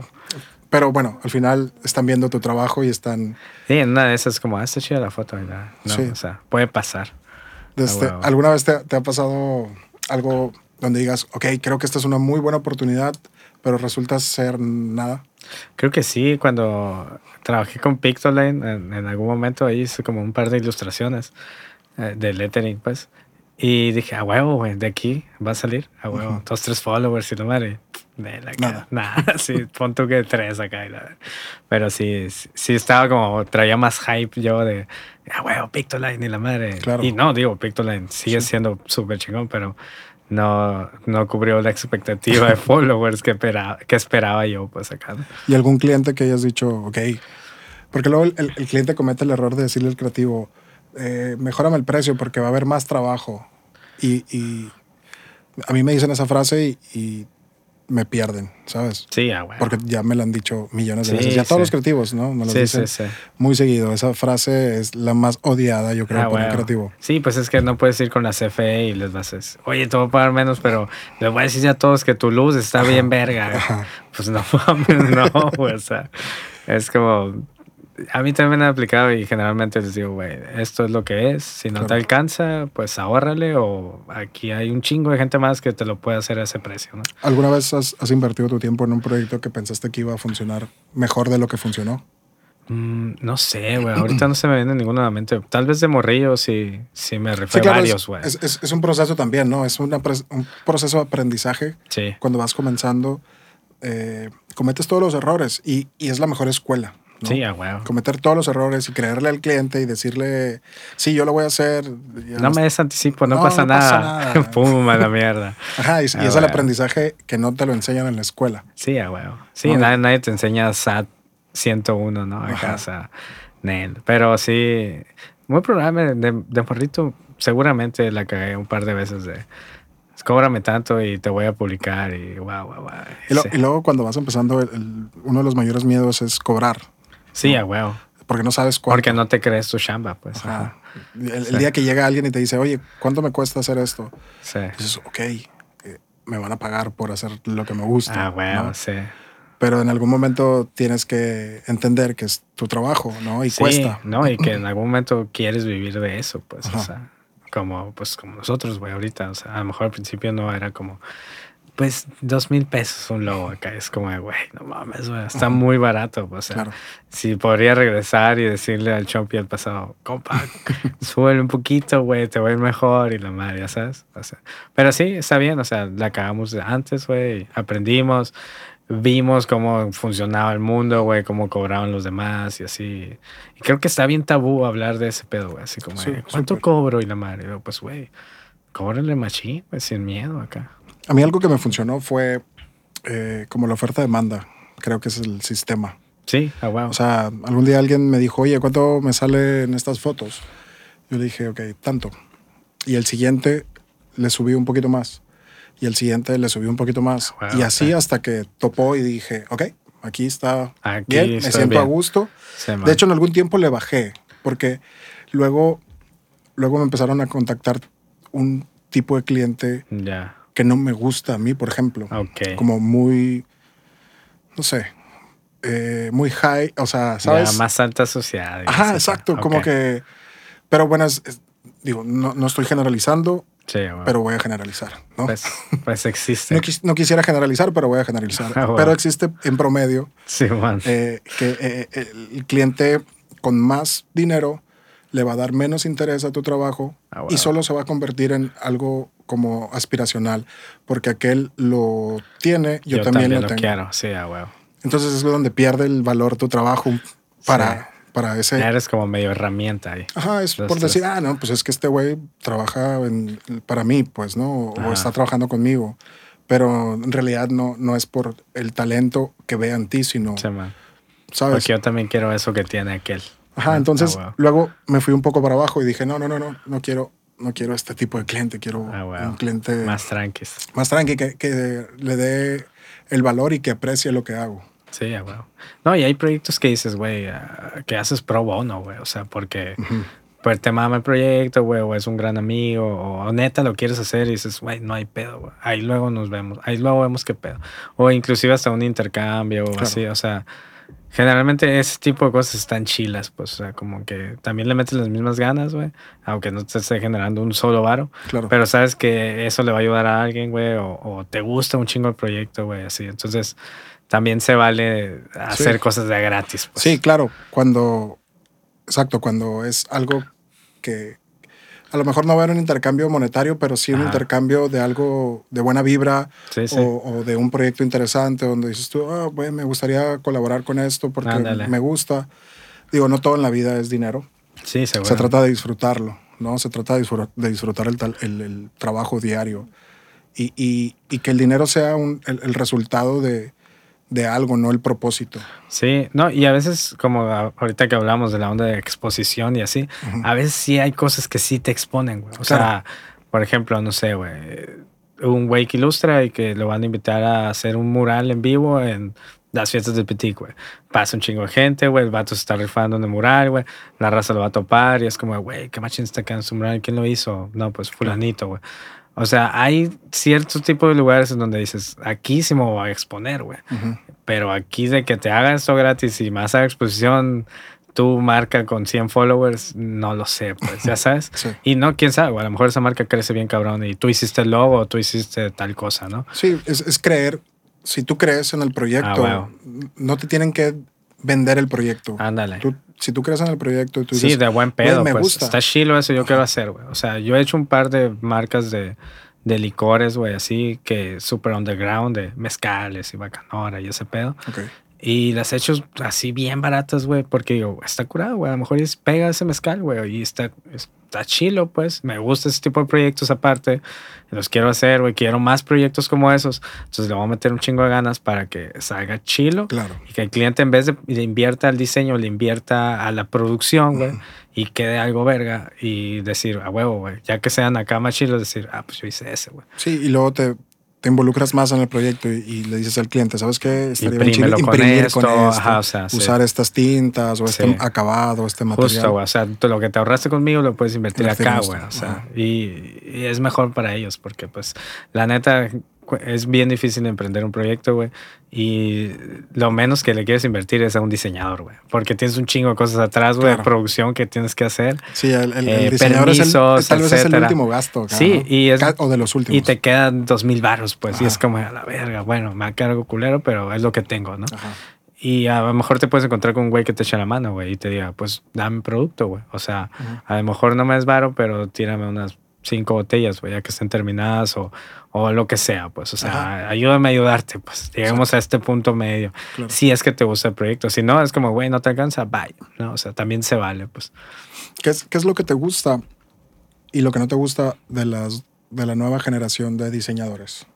Pero bueno, al final están viendo tu trabajo y están. Sí, en una de esas, como, ah, está chida la foto. No, sí. O sea, puede pasar. Desde, ¿Alguna vez te, te ha pasado algo donde digas, ok, creo que esta es una muy buena oportunidad, pero resulta ser nada. Creo que sí, cuando trabajé con Pictoline, en, algún momento ahí hice como un par de ilustraciones eh, de lettering, pues. Y dije, a huevo, güey, de aquí va a salir, a huevo, dos, tres followers y no madre. De la nada. nada, sí, pon tú que tres acá. Y la, pero sí, sí estaba como, traía más hype yo de, a huevo, Pictoline y la madre. Claro. Y no, digo, Pictoline sigue siendo súper chingón, pero no, no cubrió la expectativa de followers que, esperaba, que esperaba yo, pues acá. ¿Y algún cliente que hayas dicho, ok? Porque luego el, cliente comete el error de decirle al creativo, eh, mejórame el precio porque va a haber más trabajo. Y, y a mí me dicen esa frase y me pierden, ¿sabes? Sí, ah, bueno. Porque ya me lo han dicho millones de veces. Ya todos los creativos, ¿no? Me lo dicen muy seguido. Esa frase es la más odiada, yo creo, ah, por un creativo. Sí, pues es que no puedes ir con la CFE y les vas a decir, oye, te voy a pagar menos, pero les voy a decir a todos que tu luz está bien verga. Pues no no, pues, o sea, es como a mí también me han aplicado y generalmente les digo, güey, esto es lo que es. Si no te alcanza, pues ahórrale o aquí hay un chingo de gente más que te lo puede hacer a ese precio. ¿no? ¿Alguna vez has, invertido tu tiempo en un proyecto que pensaste que iba a funcionar mejor de lo que funcionó? Mm, no sé, güey. Ahorita no se me viene ninguno a la mente. Tal vez de morrillo sí, sí me refiero a varios, güey. Es, es, un proceso también, ¿no? Es un proceso de aprendizaje. Sí. Cuando vas comenzando, eh, cometes todos los errores y, y es la mejor escuela Sí, a huevo. Cometer todos los errores y creerle al cliente y decirle, sí, yo lo voy a hacer. No me des anticipo, no, pasa, nada. Pum, a la mierda. Ajá, y, es el aprendizaje que no te lo enseñan en la escuela. Sí, a huevo. Sí, nadie, te enseña SAT 101, ¿no? A casa. Pero sí, muy probable de, de morrito, seguramente la cagué un par de veces de cóbrame tanto y te voy a publicar y guau, guau, guau. Y, luego cuando vas empezando, uno de los mayores miedos es cobrar. Sí, a huevo. Porque no sabes cuánto. Porque no te crees tu chamba, pues. El, día que llega alguien y te dice, oye, ¿cuánto me cuesta hacer esto? Sí. Dices, ok, eh, me van a pagar por hacer lo que me gusta. Ah, sí pero en algún momento tienes que entender que es tu trabajo, ¿no? Y cuesta. No, y que en algún momento quieres vivir de eso, pues, o sea, como, pues, como nosotros, güey, ahorita, o sea, a lo mejor al principio no era como, pues, dos mil pesos un logo acá, es como, güey, no mames, güey, está muy barato, o sea, si podría regresar y decirle al Chompi al pasado, compa, sube un poquito, güey, te voy a ir mejor y la madre, ya sabes, o sea, pero sí, está bien, o sea, la acabamos antes, güey, aprendimos, vimos cómo funcionaba el mundo, güey, cómo cobraban los demás y así. Y creo que está bien tabú hablar de ese pedo, güey, así como, ¿cuánto cobro? Y la madre, pues, güey, cóbrenle machín, pues, sin miedo acá. A mí algo que me funcionó fue eh, como la oferta-demanda, creo que es el sistema. Sí, ah, wow. O sea, algún día alguien me dijo, oye, ¿cuánto me sale en estas fotos? Yo le dije, ok, tanto. Y el siguiente le subí un poquito más y el siguiente le subí un poquito más. y así hasta que topó y dije, ok, aquí está bien, me siento a gusto. de hecho, en algún tiempo le bajé, porque luego, luego me empezaron a contactar un tipo de cliente que no me gusta a mí, por ejemplo. Como muy, no sé, eh, muy high, o sea, ¿sabes? más alta sociedad. Ajá, exacto, como que... Pero bueno, digo, no, no estoy generalizando pero voy a generalizar, ¿no? Pues, pues existe. no, quisiera generalizar, pero voy a generalizar. Ah, pero existe en promedio sí, eh, que eh, el cliente con más dinero le va a dar menos interés a tu trabajo ah, y solo se va a convertir en algo como aspiracional, porque aquel lo tiene, yo, también, lo, tengo. quiero, sí, ah, Entonces es donde pierde el valor tu trabajo para para ese. Eres como medio herramienta ahí. Ajá, es por decir, ah, no, pues es que este güey trabaja para mí, pues, ¿no? O está trabajando conmigo. Pero en realidad no, no es por el talento que vea en ti, sino. Sí, ¿Sabes? Porque yo también quiero eso que tiene aquel. Ajá, entonces ah, luego me fui un poco para abajo y dije, no, no, no, no, no quiero, no quiero este tipo de cliente, quiero ah, un cliente. Más tranqui. Más tranqui, que, que le dé el valor y que aprecie lo que hago. Sí, güey. No, y hay proyectos que dices, güey, ah, que haces pro bono, güey. O sea, porque pues, te mama el proyecto, güey, o es un gran amigo, o, neta lo quieres hacer y dices, güey, no hay pedo, güey. Ahí luego nos vemos, ahí luego vemos qué pedo. O inclusive hasta un intercambio o así, o sea. Generalmente ese tipo de cosas están chilas, pues, o sea, como que también le metes las mismas ganas, güey, aunque no te esté generando un solo varo. Claro. Pero sabes que eso le va a ayudar a alguien, güey, o, o te gusta un chingo el proyecto, güey, así. Entonces, también se vale hacer cosas de gratis. Pues. Sí, claro. Cuando, exacto, cuando es algo que a lo mejor no va a haber un intercambio monetario, pero sí un intercambio de algo de buena vibra O, de un proyecto interesante donde dices tú, ah, me gustaría colaborar con esto porque me gusta. Digo, no todo en la vida es dinero. Sí, Se trata de disfrutarlo, ¿no? Se trata de disfrutar, el, el, trabajo diario y, y, y, que el dinero sea un, el resultado de, de algo, no el propósito. Sí, no, y a veces, como ahorita que hablamos de la onda de exposición y así, a veces sí hay cosas que sí te exponen, güey. O sea, por ejemplo, no sé, güey, un güey que ilustra y que lo van a invitar a hacer un mural en vivo en las fiestas del Petit, güey. Pasa un chingo de gente, güey, el vato se está rifando en el mural, güey, la raza lo va a topar y es como, güey, ¿qué machín está quedando su mural? ¿Quién lo hizo? No, pues fulanito, güey. O sea, hay ciertos tipos de lugares en donde dices, aquí sí me voy a exponer, güey. Pero aquí de que te hagan esto gratis y más a exposición, tu marca con 100 followers, no lo sé, pues, ya sabes. Y no, quién sabe, a lo mejor esa marca crece bien cabrón y tú hiciste el logo tú hiciste tal cosa, ¿no? Sí, es, creer. Si tú crees en el proyecto, ah, no te tienen que vender el proyecto. Ándale. si tú crees en el proyecto, tú Sí, de buen pedo. Me pues, gusta. Está chilo eso, yo quiero hacer, güey. O sea, yo he hecho un par de marcas de, de licores, güey, así que super underground, de mezcales y bacanora y ese pedo. Y las he hecho así bien baratas, güey, porque digo, está curado, güey. A lo mejor es pega ese mezcal, güey, y está, está chilo, pues. Me gusta ese tipo de proyectos aparte. Los quiero hacer, güey. Quiero más proyectos como esos. Entonces le voy a meter un chingo de ganas para que salga chilo. Claro. Y que el cliente, en vez de, de invierta al diseño, le invierta a la producción, güey. Y quede algo verga. Y decir, a huevo, güey. Ya que sean acá más chilos, decir, ah, pues yo hice ese, güey. Sí, y luego te te involucras más en el proyecto y, le dices al cliente, ¿sabes qué? Estaría bien chido imprimir con esto, usar estas tintas o este acabado, este material. Justo. O sea, lo que te ahorraste conmigo lo puedes invertir acá, güey. O sea, y, y, es mejor para ellos porque, pues, la neta, es bien difícil emprender un proyecto, güey. Y lo menos que le quieres invertir es a un diseñador, güey. Porque tienes un chingo de cosas atrás, güey, de producción que tienes que hacer. Sí, el, el, eh, diseñador es el, tal vez es el último gasto. Sí, y es, o de los últimos. Y te quedan dos mil barros, pues. Y es como, a la verga, bueno, me cargo culero, pero es lo que tengo, ¿no? Ajá. Y a lo mejor te puedes encontrar con un güey que te echa la mano, güey, y te diga, pues dame producto, güey. O sea, a lo mejor no me es varo, pero tírame unas cinco botellas, güey, ya que estén terminadas o, o lo que sea, pues, o sea, ayúdame a ayudarte, pues, lleguemos a este punto medio. Si es que te gusta el proyecto, si no, es como, güey, no te alcanza, bye, ¿no? O sea, también se vale, pues. ¿Qué es, qué es lo que te gusta y lo que no te gusta de, las, de la nueva generación de diseñadores?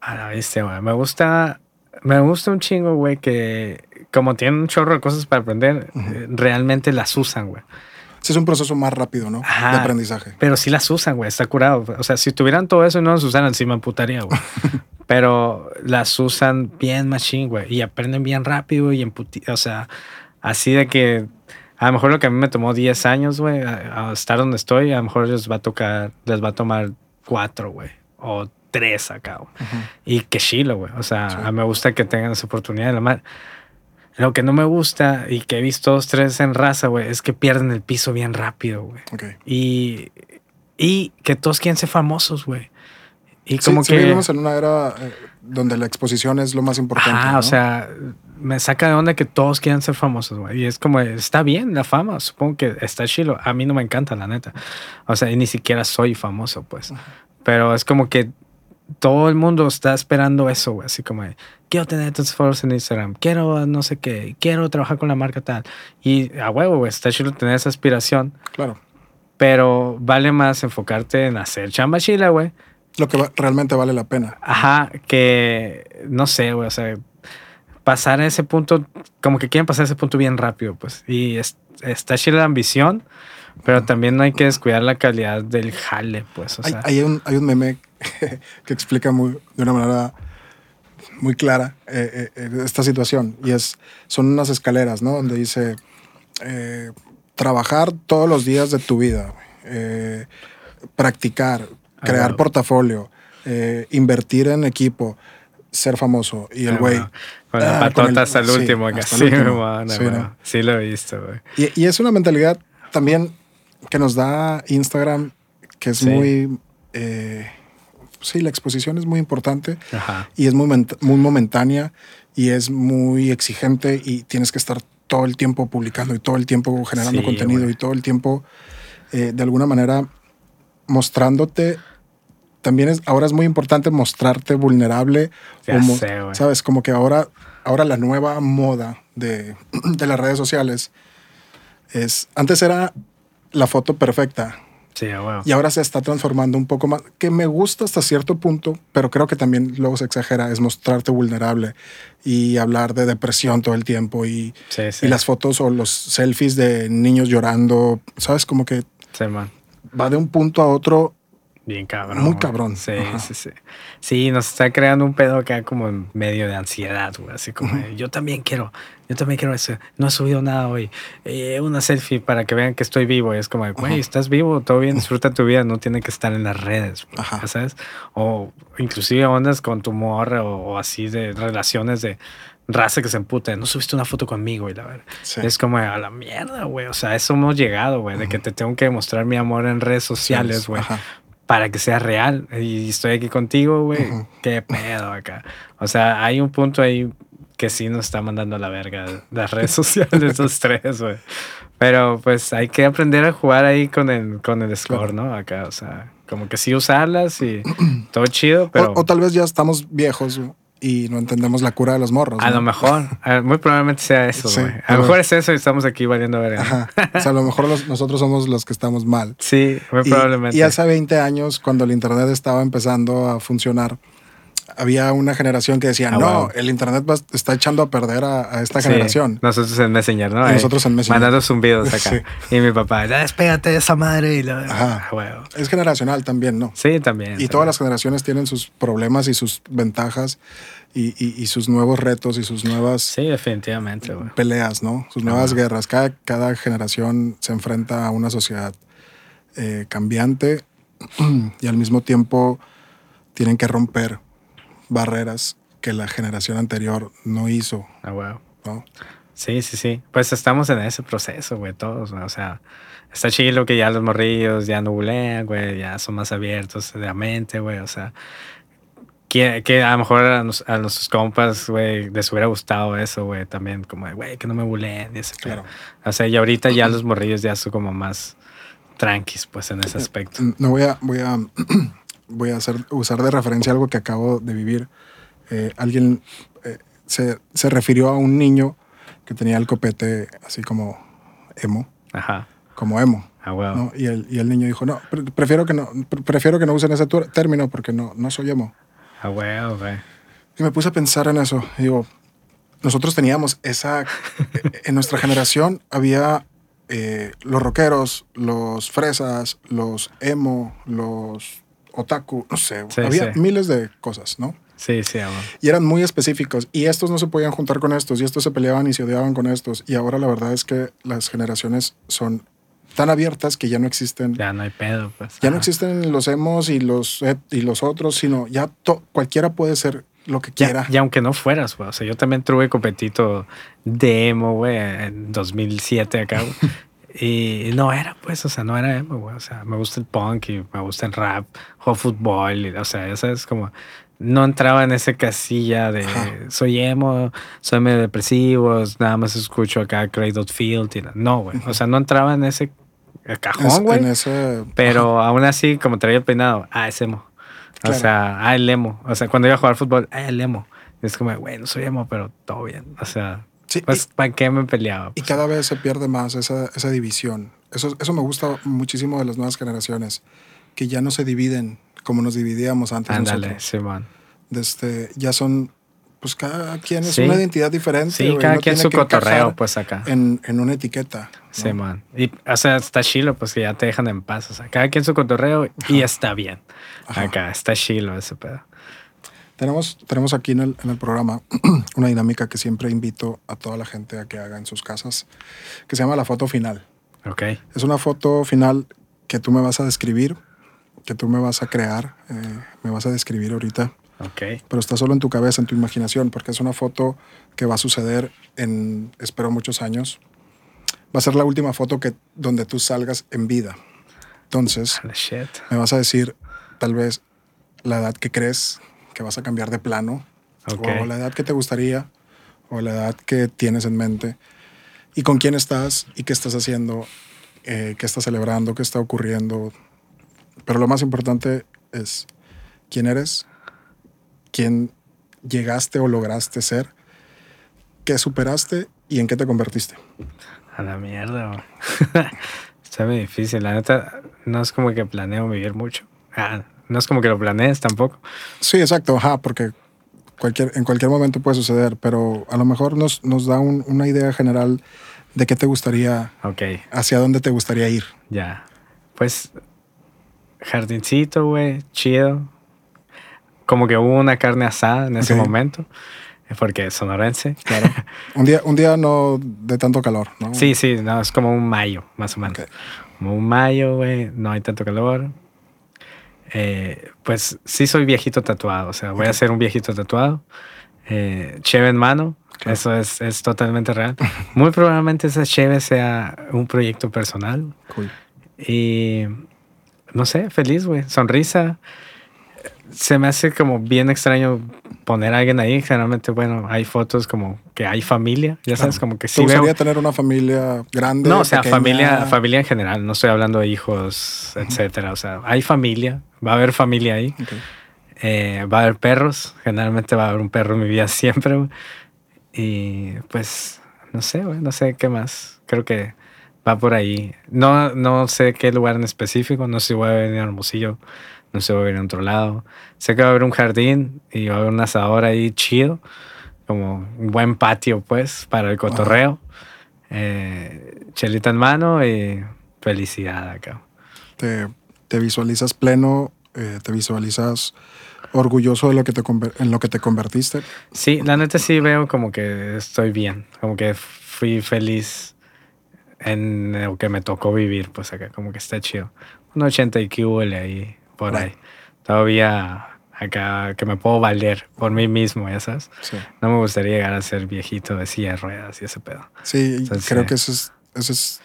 A la viste, güey, me gusta, me gusta un chingo, güey, que como tienen un chorro de cosas para aprender, realmente las usan, güey sí es un proceso más rápido, ¿no? de aprendizaje. Pero sí las usan, güey, está curado. O sea, si tuvieran todo eso y no las usaran, sí me amputaría, güey. pero las usan bien machine, güey, y aprenden bien rápido y emputi o sea, así de que a lo mejor lo que a mí me tomó 10 años, güey, a, estar donde estoy, a lo mejor les va a tocar, les va a tomar 4, güey, o 3 acá, güey. Y que chilo, güey. O sea, a mí me gusta que tengan esa oportunidad de la madre. Lo que no me gusta y que he visto dos, tres en raza, güey, es que pierden el piso bien rápido, güey. Y, y que todos quieren ser famosos, güey. Y como que. vivimos en una era eh, donde la exposición es lo más importante. Ah, o sea, me saca de onda que todos quieran ser famosos, güey. Y es como, está bien la fama, supongo que está chilo. A mí no me encanta, la neta. O sea, ni siquiera soy famoso, pues. Pero es como que todo el mundo está esperando eso, güey. Así como, quiero tener tantos followers en Instagram, quiero no sé qué, quiero trabajar con la marca tal. Y a huevo, güey, está chido tener esa aspiración. Claro. Pero vale más enfocarte en hacer chamba chila, güey. Lo que realmente vale la pena. Ajá, que no sé, güey, o sea, pasar a ese punto, como que quieren pasar a ese punto bien rápido, pues. Y está chila la ambición, pero también no hay que descuidar la calidad del jale, pues. O sea. hay, un, hay un meme que explica muy, de una manera muy clara eh, eh, eh, esta situación y es, son unas escaleras, ¿no? Donde dice, trabajar todos los días de tu vida, practicar, ah, crear portafolio, invertir en equipo, ser famoso. Y el ah, güey... Con la ah, patota hasta el último, sí, sí, lo he visto, güey. Y, y, es una mentalidad también que nos da Instagram, que es muy sí, la exposición es muy importante y es muy, muy momentánea y es muy exigente y tienes que estar todo el tiempo publicando y todo el tiempo generando contenido y todo el tiempo eh, de alguna manera mostrándote. También es, ahora es muy importante mostrarte vulnerable. como, Sabes, como que ahora, ahora la nueva moda de, de las redes sociales es, antes era la foto perfecta, y ahora se está transformando un poco más, que me gusta hasta cierto punto, pero creo que también luego se exagera, es mostrarte vulnerable y hablar de depresión todo el tiempo y, y las fotos o los selfies de niños llorando, ¿sabes? Como que va de un punto a otro Bien cabrón. Muy cabrón. Sí, sí, sí. Sí, nos está creando un pedo acá como en medio de ansiedad, güey. Así como, yo también quiero, yo también quiero eso. No he subido nada hoy. Eh, una selfie para que vean que estoy vivo. Y es como, güey, estás vivo, todo bien, disfruta tu vida, no tiene que estar en las redes, ¿sabes? O inclusive ondas con tu morra o, así de relaciones de raza que se emputa, no subiste una foto conmigo y la verdad. Es como a la mierda, güey. O sea, eso hemos llegado, güey, de que te tengo que demostrar mi amor en redes sociales, güey para que sea real. Y estoy aquí contigo, güey. Qué pedo acá. O sea, hay un punto ahí que sí nos está mandando a la verga las redes sociales, esos tres, güey. Pero pues hay que aprender a jugar ahí con el, con el score, ¿no? Acá, o sea, como que sí usarlas y todo chido, pero... O, tal vez ya estamos viejos y no entendemos la cura de los morros. A lo mejor, muy probablemente sea eso. a lo mejor es eso y estamos aquí valiendo ver. Ajá. O sea, a lo mejor nosotros somos los que estamos mal. Sí, muy probablemente. Y hace 20 años, cuando el Internet estaba empezando a funcionar, había una generación que decía, ah, no, el internet está echando a perder a, esta generación. Nosotros en Messenger, ¿no? nosotros en Messenger. Mandando zumbidos acá. Y mi papá, despégate de esa madre. Y lo... Ajá. Es generacional también, ¿no? Sí, también. Y todas las generaciones tienen sus problemas y sus ventajas y, y, sus nuevos retos y sus nuevas... Sí, definitivamente. Peleas, ¿no? Sus nuevas guerras. Cada, cada generación se enfrenta a una sociedad eh, cambiante y al mismo tiempo tienen que romper barreras que la generación anterior no hizo. Ah, wow. Sí, sí, sí. Pues estamos en ese proceso, güey, todos. O sea, está chido que ya los morrillos ya no bulean, güey, ya son más abiertos de la mente, güey. O sea, que, que, a lo mejor a, nuestros compas, güey, les hubiera gustado eso, güey, también, como, güey, que no me buleen. Claro. O sea, y ahorita ya los morrillos ya son como más tranquis, pues, en ese aspecto. No voy a, voy a voy a hacer, usar de referencia algo que acabo de vivir. Eh, alguien eh, se, se, refirió a un niño que tenía el copete así como emo. Ajá. Como emo. Ah, y, el, y, el, niño dijo, no, prefiero que no, prefiero que no usen ese término porque no, no soy emo. Ah, wow, Y me puse a pensar en eso. digo, nosotros teníamos esa, en nuestra generación había eh, los rockeros, los fresas, los emo, los otaku, no sé, había miles de cosas, ¿no? Sí, sí, Y eran muy específicos. Y estos no se podían juntar con estos. Y estos se peleaban y se odiaban con estos. Y ahora la verdad es que las generaciones son tan abiertas que ya no existen. Ya no hay pedo, pues. Ya no existen los emos y los, y los otros, sino ya cualquiera puede ser lo que quiera. Y aunque no fueras, güey. O sea, yo también tuve competito de emo, güey, en 2007 acá. Y no era, pues, o sea, no era emo, güey. O sea, me gusta el punk y me gusta el rap, juego fútbol, y, o sea, eso es como. No entraba en esa casilla de soy emo, soy medio depresivo, nada más escucho acá Cradle Field. Y, no, güey. O sea, no entraba en ese cajón, güey. Pero aún así, como traía el peinado, ah, es emo. O sea, ah, el emo. O sea, cuando iba a jugar fútbol, ah, el emo. Es como, güey, no soy emo, pero todo bien. O sea, pues, ¿para qué me peleaba? Y cada vez se pierde más esa, esa división. Eso, eso me gusta muchísimo de las nuevas generaciones, que ya no se dividen como nos dividíamos antes. Ándale, sí, man. Desde, ya son, pues cada quien es una identidad diferente. Sí, cada quien su cotorreo, pues acá. En, en una etiqueta. Sí, man. Y, o sea, está chilo, pues que ya te dejan en paz. O sea, cada quien su cotorreo y está bien. Acá, está chilo ese pedo. Tenemos, tenemos aquí en el, en el, programa una dinámica que siempre invito a toda la gente a que haga en sus casas, que se llama la foto final. Ok. Es una foto final que tú me vas a describir, que tú me vas a crear, eh, me vas a describir ahorita. Ok. Pero está solo en tu cabeza, en tu imaginación, porque es una foto que va a suceder en, espero, muchos años. Va a ser la última foto que, donde tú salgas en vida. Entonces, me vas a decir tal vez la edad que crees que vas a cambiar de plano, o la edad que te gustaría, o la edad que tienes en mente, y con quién estás, y qué estás haciendo, eh, qué estás celebrando, qué está ocurriendo. Pero lo más importante es quién eres, quién llegaste o lograste ser, qué superaste y en qué te convertiste. A la mierda. Está muy difícil. La neta, no es como que planeo vivir mucho. Ah, no es como que lo planees tampoco. Sí, exacto, ajá, porque cualquier, en cualquier momento puede suceder, pero a lo mejor nos, nos da una idea general de qué te gustaría, okay. hacia dónde te gustaría ir. Ya, pues jardincito, güey, chido. Como que hubo una carne asada en ese momento, porque es sonorense. Claro. un, día, un día no de tanto calor, ¿no? Sí, sí, no, es como un mayo, más o menos. Como un mayo, güey, no hay tanto calor. Eh, pues sí soy viejito tatuado, o sea, voy a ser un viejito tatuado, eh, cheve en mano, eso es, es, totalmente real. Muy probablemente esa cheve sea un proyecto personal. Y no sé, feliz, güey, sonrisa. Se me hace como bien extraño poner a alguien ahí. Generalmente, bueno, hay fotos como que hay familia, ya sabes, como que sí. ¿Te gustaría tener una familia grande? No, o sea, familia, familia en general. No estoy hablando de hijos, etcétera. O sea, hay familia, va a haber familia ahí. Eh, va a haber perros. Generalmente va a haber un perro en mi vida siempre. Y pues, no sé, güey, no sé qué más. Creo que va por ahí. No, no sé qué lugar en específico. No sé si voy a venir a Hermosillo. No sé voy a venir a otro lado. Sé que va a haber un jardín y va a haber un asador ahí chido. Como un buen patio, pues, para el cotorreo. Eh, chelita en mano y felicidad acá. Te, te visualizas pleno, eh, te visualizas orgulloso de lo que te en lo que te convertiste. Sí, la neta sí veo como que estoy bien, como que fui feliz en lo que me tocó vivir, pues acá como que está chido. Un 80 y ahí, por ahí. Todavía acá que me puedo valer por mí mismo, ya sabes. No me gustaría llegar a ser viejito de silla de ruedas y ese pedo. Sí, creo que eso es, eso es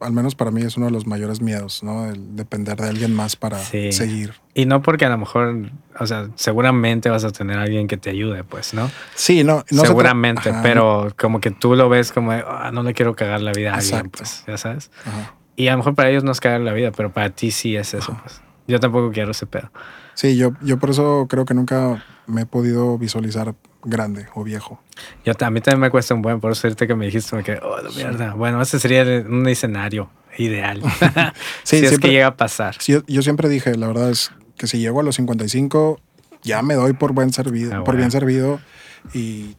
al menos para mí es uno de los mayores miedos, ¿no? El depender de alguien más para seguir. Y no porque a lo mejor, o sea, seguramente vas a tener a alguien que te ayude, pues, ¿no? Sí, no. no seguramente, pero como que tú lo ves como, ah, no le quiero cagar la vida a alguien, pues, ya sabes. Y a lo mejor para ellos no es cagar la vida, pero para ti sí es eso, pues. Yo tampoco quiero ese pedo. Sí, yo, yo por eso creo que nunca me he podido visualizar grande o viejo. Yo, a mí también me cuesta un buen, por eso que me dijiste, me quedé, oh, mierda. Bueno, ese sería un escenario ideal. sí, si es que llega a pasar. yo, siempre dije, la verdad es que si llego a los 55, ya me doy por buen servido, ah, por bien servido y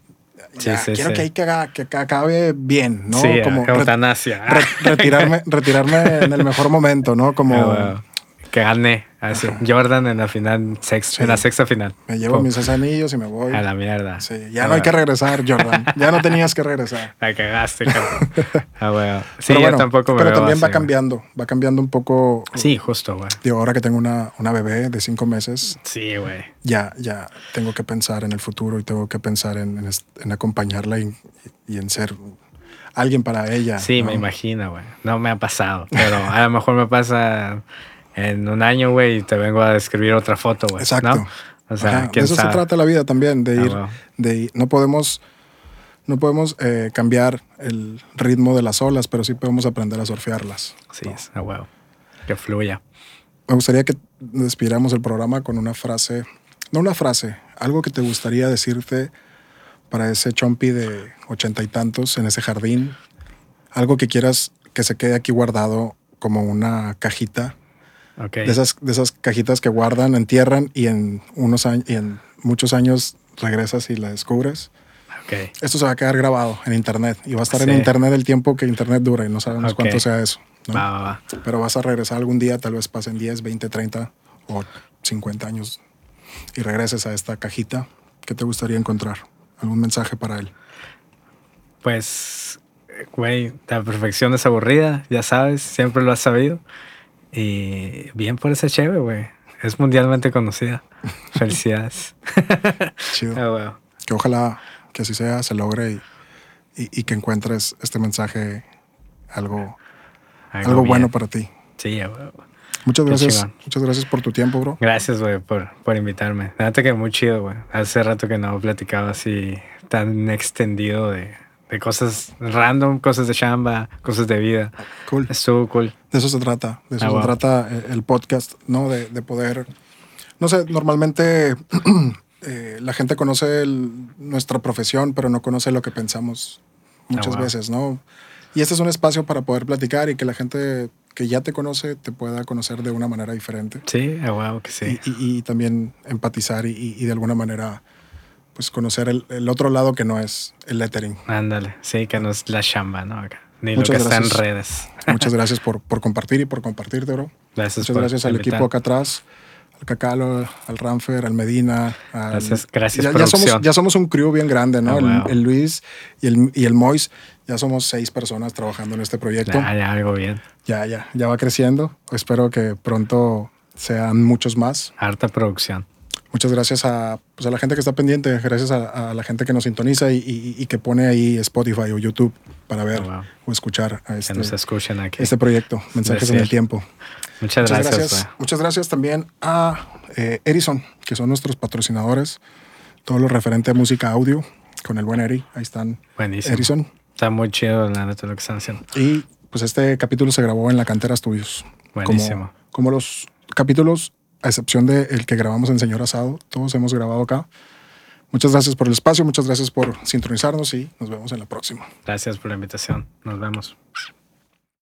quiero que ahí que, que, acabe bien, ¿no? como eutanasia. retirarme, retirarme en el mejor momento, ¿no? Como ah, que gané. Así. Jordan en la final, en la sexta final. Me llevo mis anillos y me voy. A la mierda. Sí, ya no hay que regresar, Jordan. Ya no tenías que regresar. La cagaste, cabrón. ah, bueno. Sí, pero yo tampoco me Pero también va cambiando, va cambiando un poco. Sí, justo, güey. Digo, ahora que tengo una, una bebé de cinco meses. Sí, güey. Ya, ya tengo que pensar en el futuro y tengo que pensar en, en, acompañarla y, y en ser alguien para ella. Sí, me imagino, güey. No me ha pasado, pero a lo mejor me pasa en un año, güey, te vengo a describir otra foto, güey. Exacto. O sea, de eso se trata la vida también, de ah, ir, de no podemos, no podemos eh, cambiar el ritmo de las olas, pero sí podemos aprender a surfearlas. Sí, es a huevo. Que fluya. Me gustaría que despidiéramos el programa con una frase, no una frase, algo que te gustaría decirte para ese chompi de ochenta y tantos en ese jardín, algo que quieras que se quede aquí guardado como una cajita de, esas, de esas cajitas que guardan, entierran y en, unos años, y en muchos años regresas y la descubres. Okay. Esto se va a quedar grabado en internet y va a estar en internet el tiempo que internet dura y no sabemos cuánto sea eso. Pero vas a regresar algún día, tal vez pasen 10, 20, 30 o 50 años y regreses a esta cajita. ¿Qué te gustaría encontrar? ¿Algún mensaje para él? Pues, güey, la perfección es aburrida, ya sabes, siempre lo has sabido. Y bien por esa chévere, güey. Es mundialmente conocida. Felicidades. Chido. Ah, que ojalá que así sea, se logre y, que encuentres este mensaje algo, algo, bueno para ti. Sí, Muchas gracias. Muchas gracias por tu tiempo, bro. Gracias, güey, por, por invitarme. Nada, que muy chido, güey. Hace rato que no platicaba así tan extendido de, de cosas random, cosas de chamba, cosas de vida. Cool. Estuvo cool. De eso se trata, de eso ah, se trata eh, el podcast, ¿no? De, de poder, no sé, normalmente eh, la gente conoce nuestra profesión, pero no conoce lo que pensamos muchas ah, veces, ¿no? Y este es un espacio para poder platicar y que la gente que ya te conoce te pueda conocer de una manera diferente. Sí, wow, que sí. Y, también empatizar y, y de alguna manera pues conocer el, otro lado que no es el lettering. Ándale, sí, que no es la chamba, ¿no? Ni lo que está en redes. Muchas gracias por, por compartir y por compartirte, bro. Gracias Muchas gracias al equipo acá atrás, al Cacalo, al Ramfer, al Medina. gracias, gracias, ya, ya, somos, ya somos un crew bien grande, ¿no? Ah, el, Luis y el, y el Mois, ya somos seis personas trabajando en este proyecto. Ya, ya, algo bien. Ya, ya, ya va creciendo. Espero que pronto sean muchos más. Harta producción. Muchas gracias a, pues a la gente que está pendiente, gracias a, la gente que nos sintoniza y, que pone ahí Spotify o YouTube para ver oh, o escuchar a este, este proyecto, Mensajes en el Tiempo. Muchas, gracias. muchas gracias también a eh, Edison, que son nuestros patrocinadores. Todo lo referente a música audio con el buen Eri. Ahí están. Buenísimo. Edison. Está muy chido la neta lo que están haciendo. Y pues este capítulo se grabó en la cantera Estudios. Buenísimo. como los capítulos a excepción de el que grabamos en Señor Asado, todos hemos grabado acá. Muchas gracias por el espacio, muchas gracias por sintonizarnos y nos vemos en la próxima. Gracias por la invitación. Nos vemos.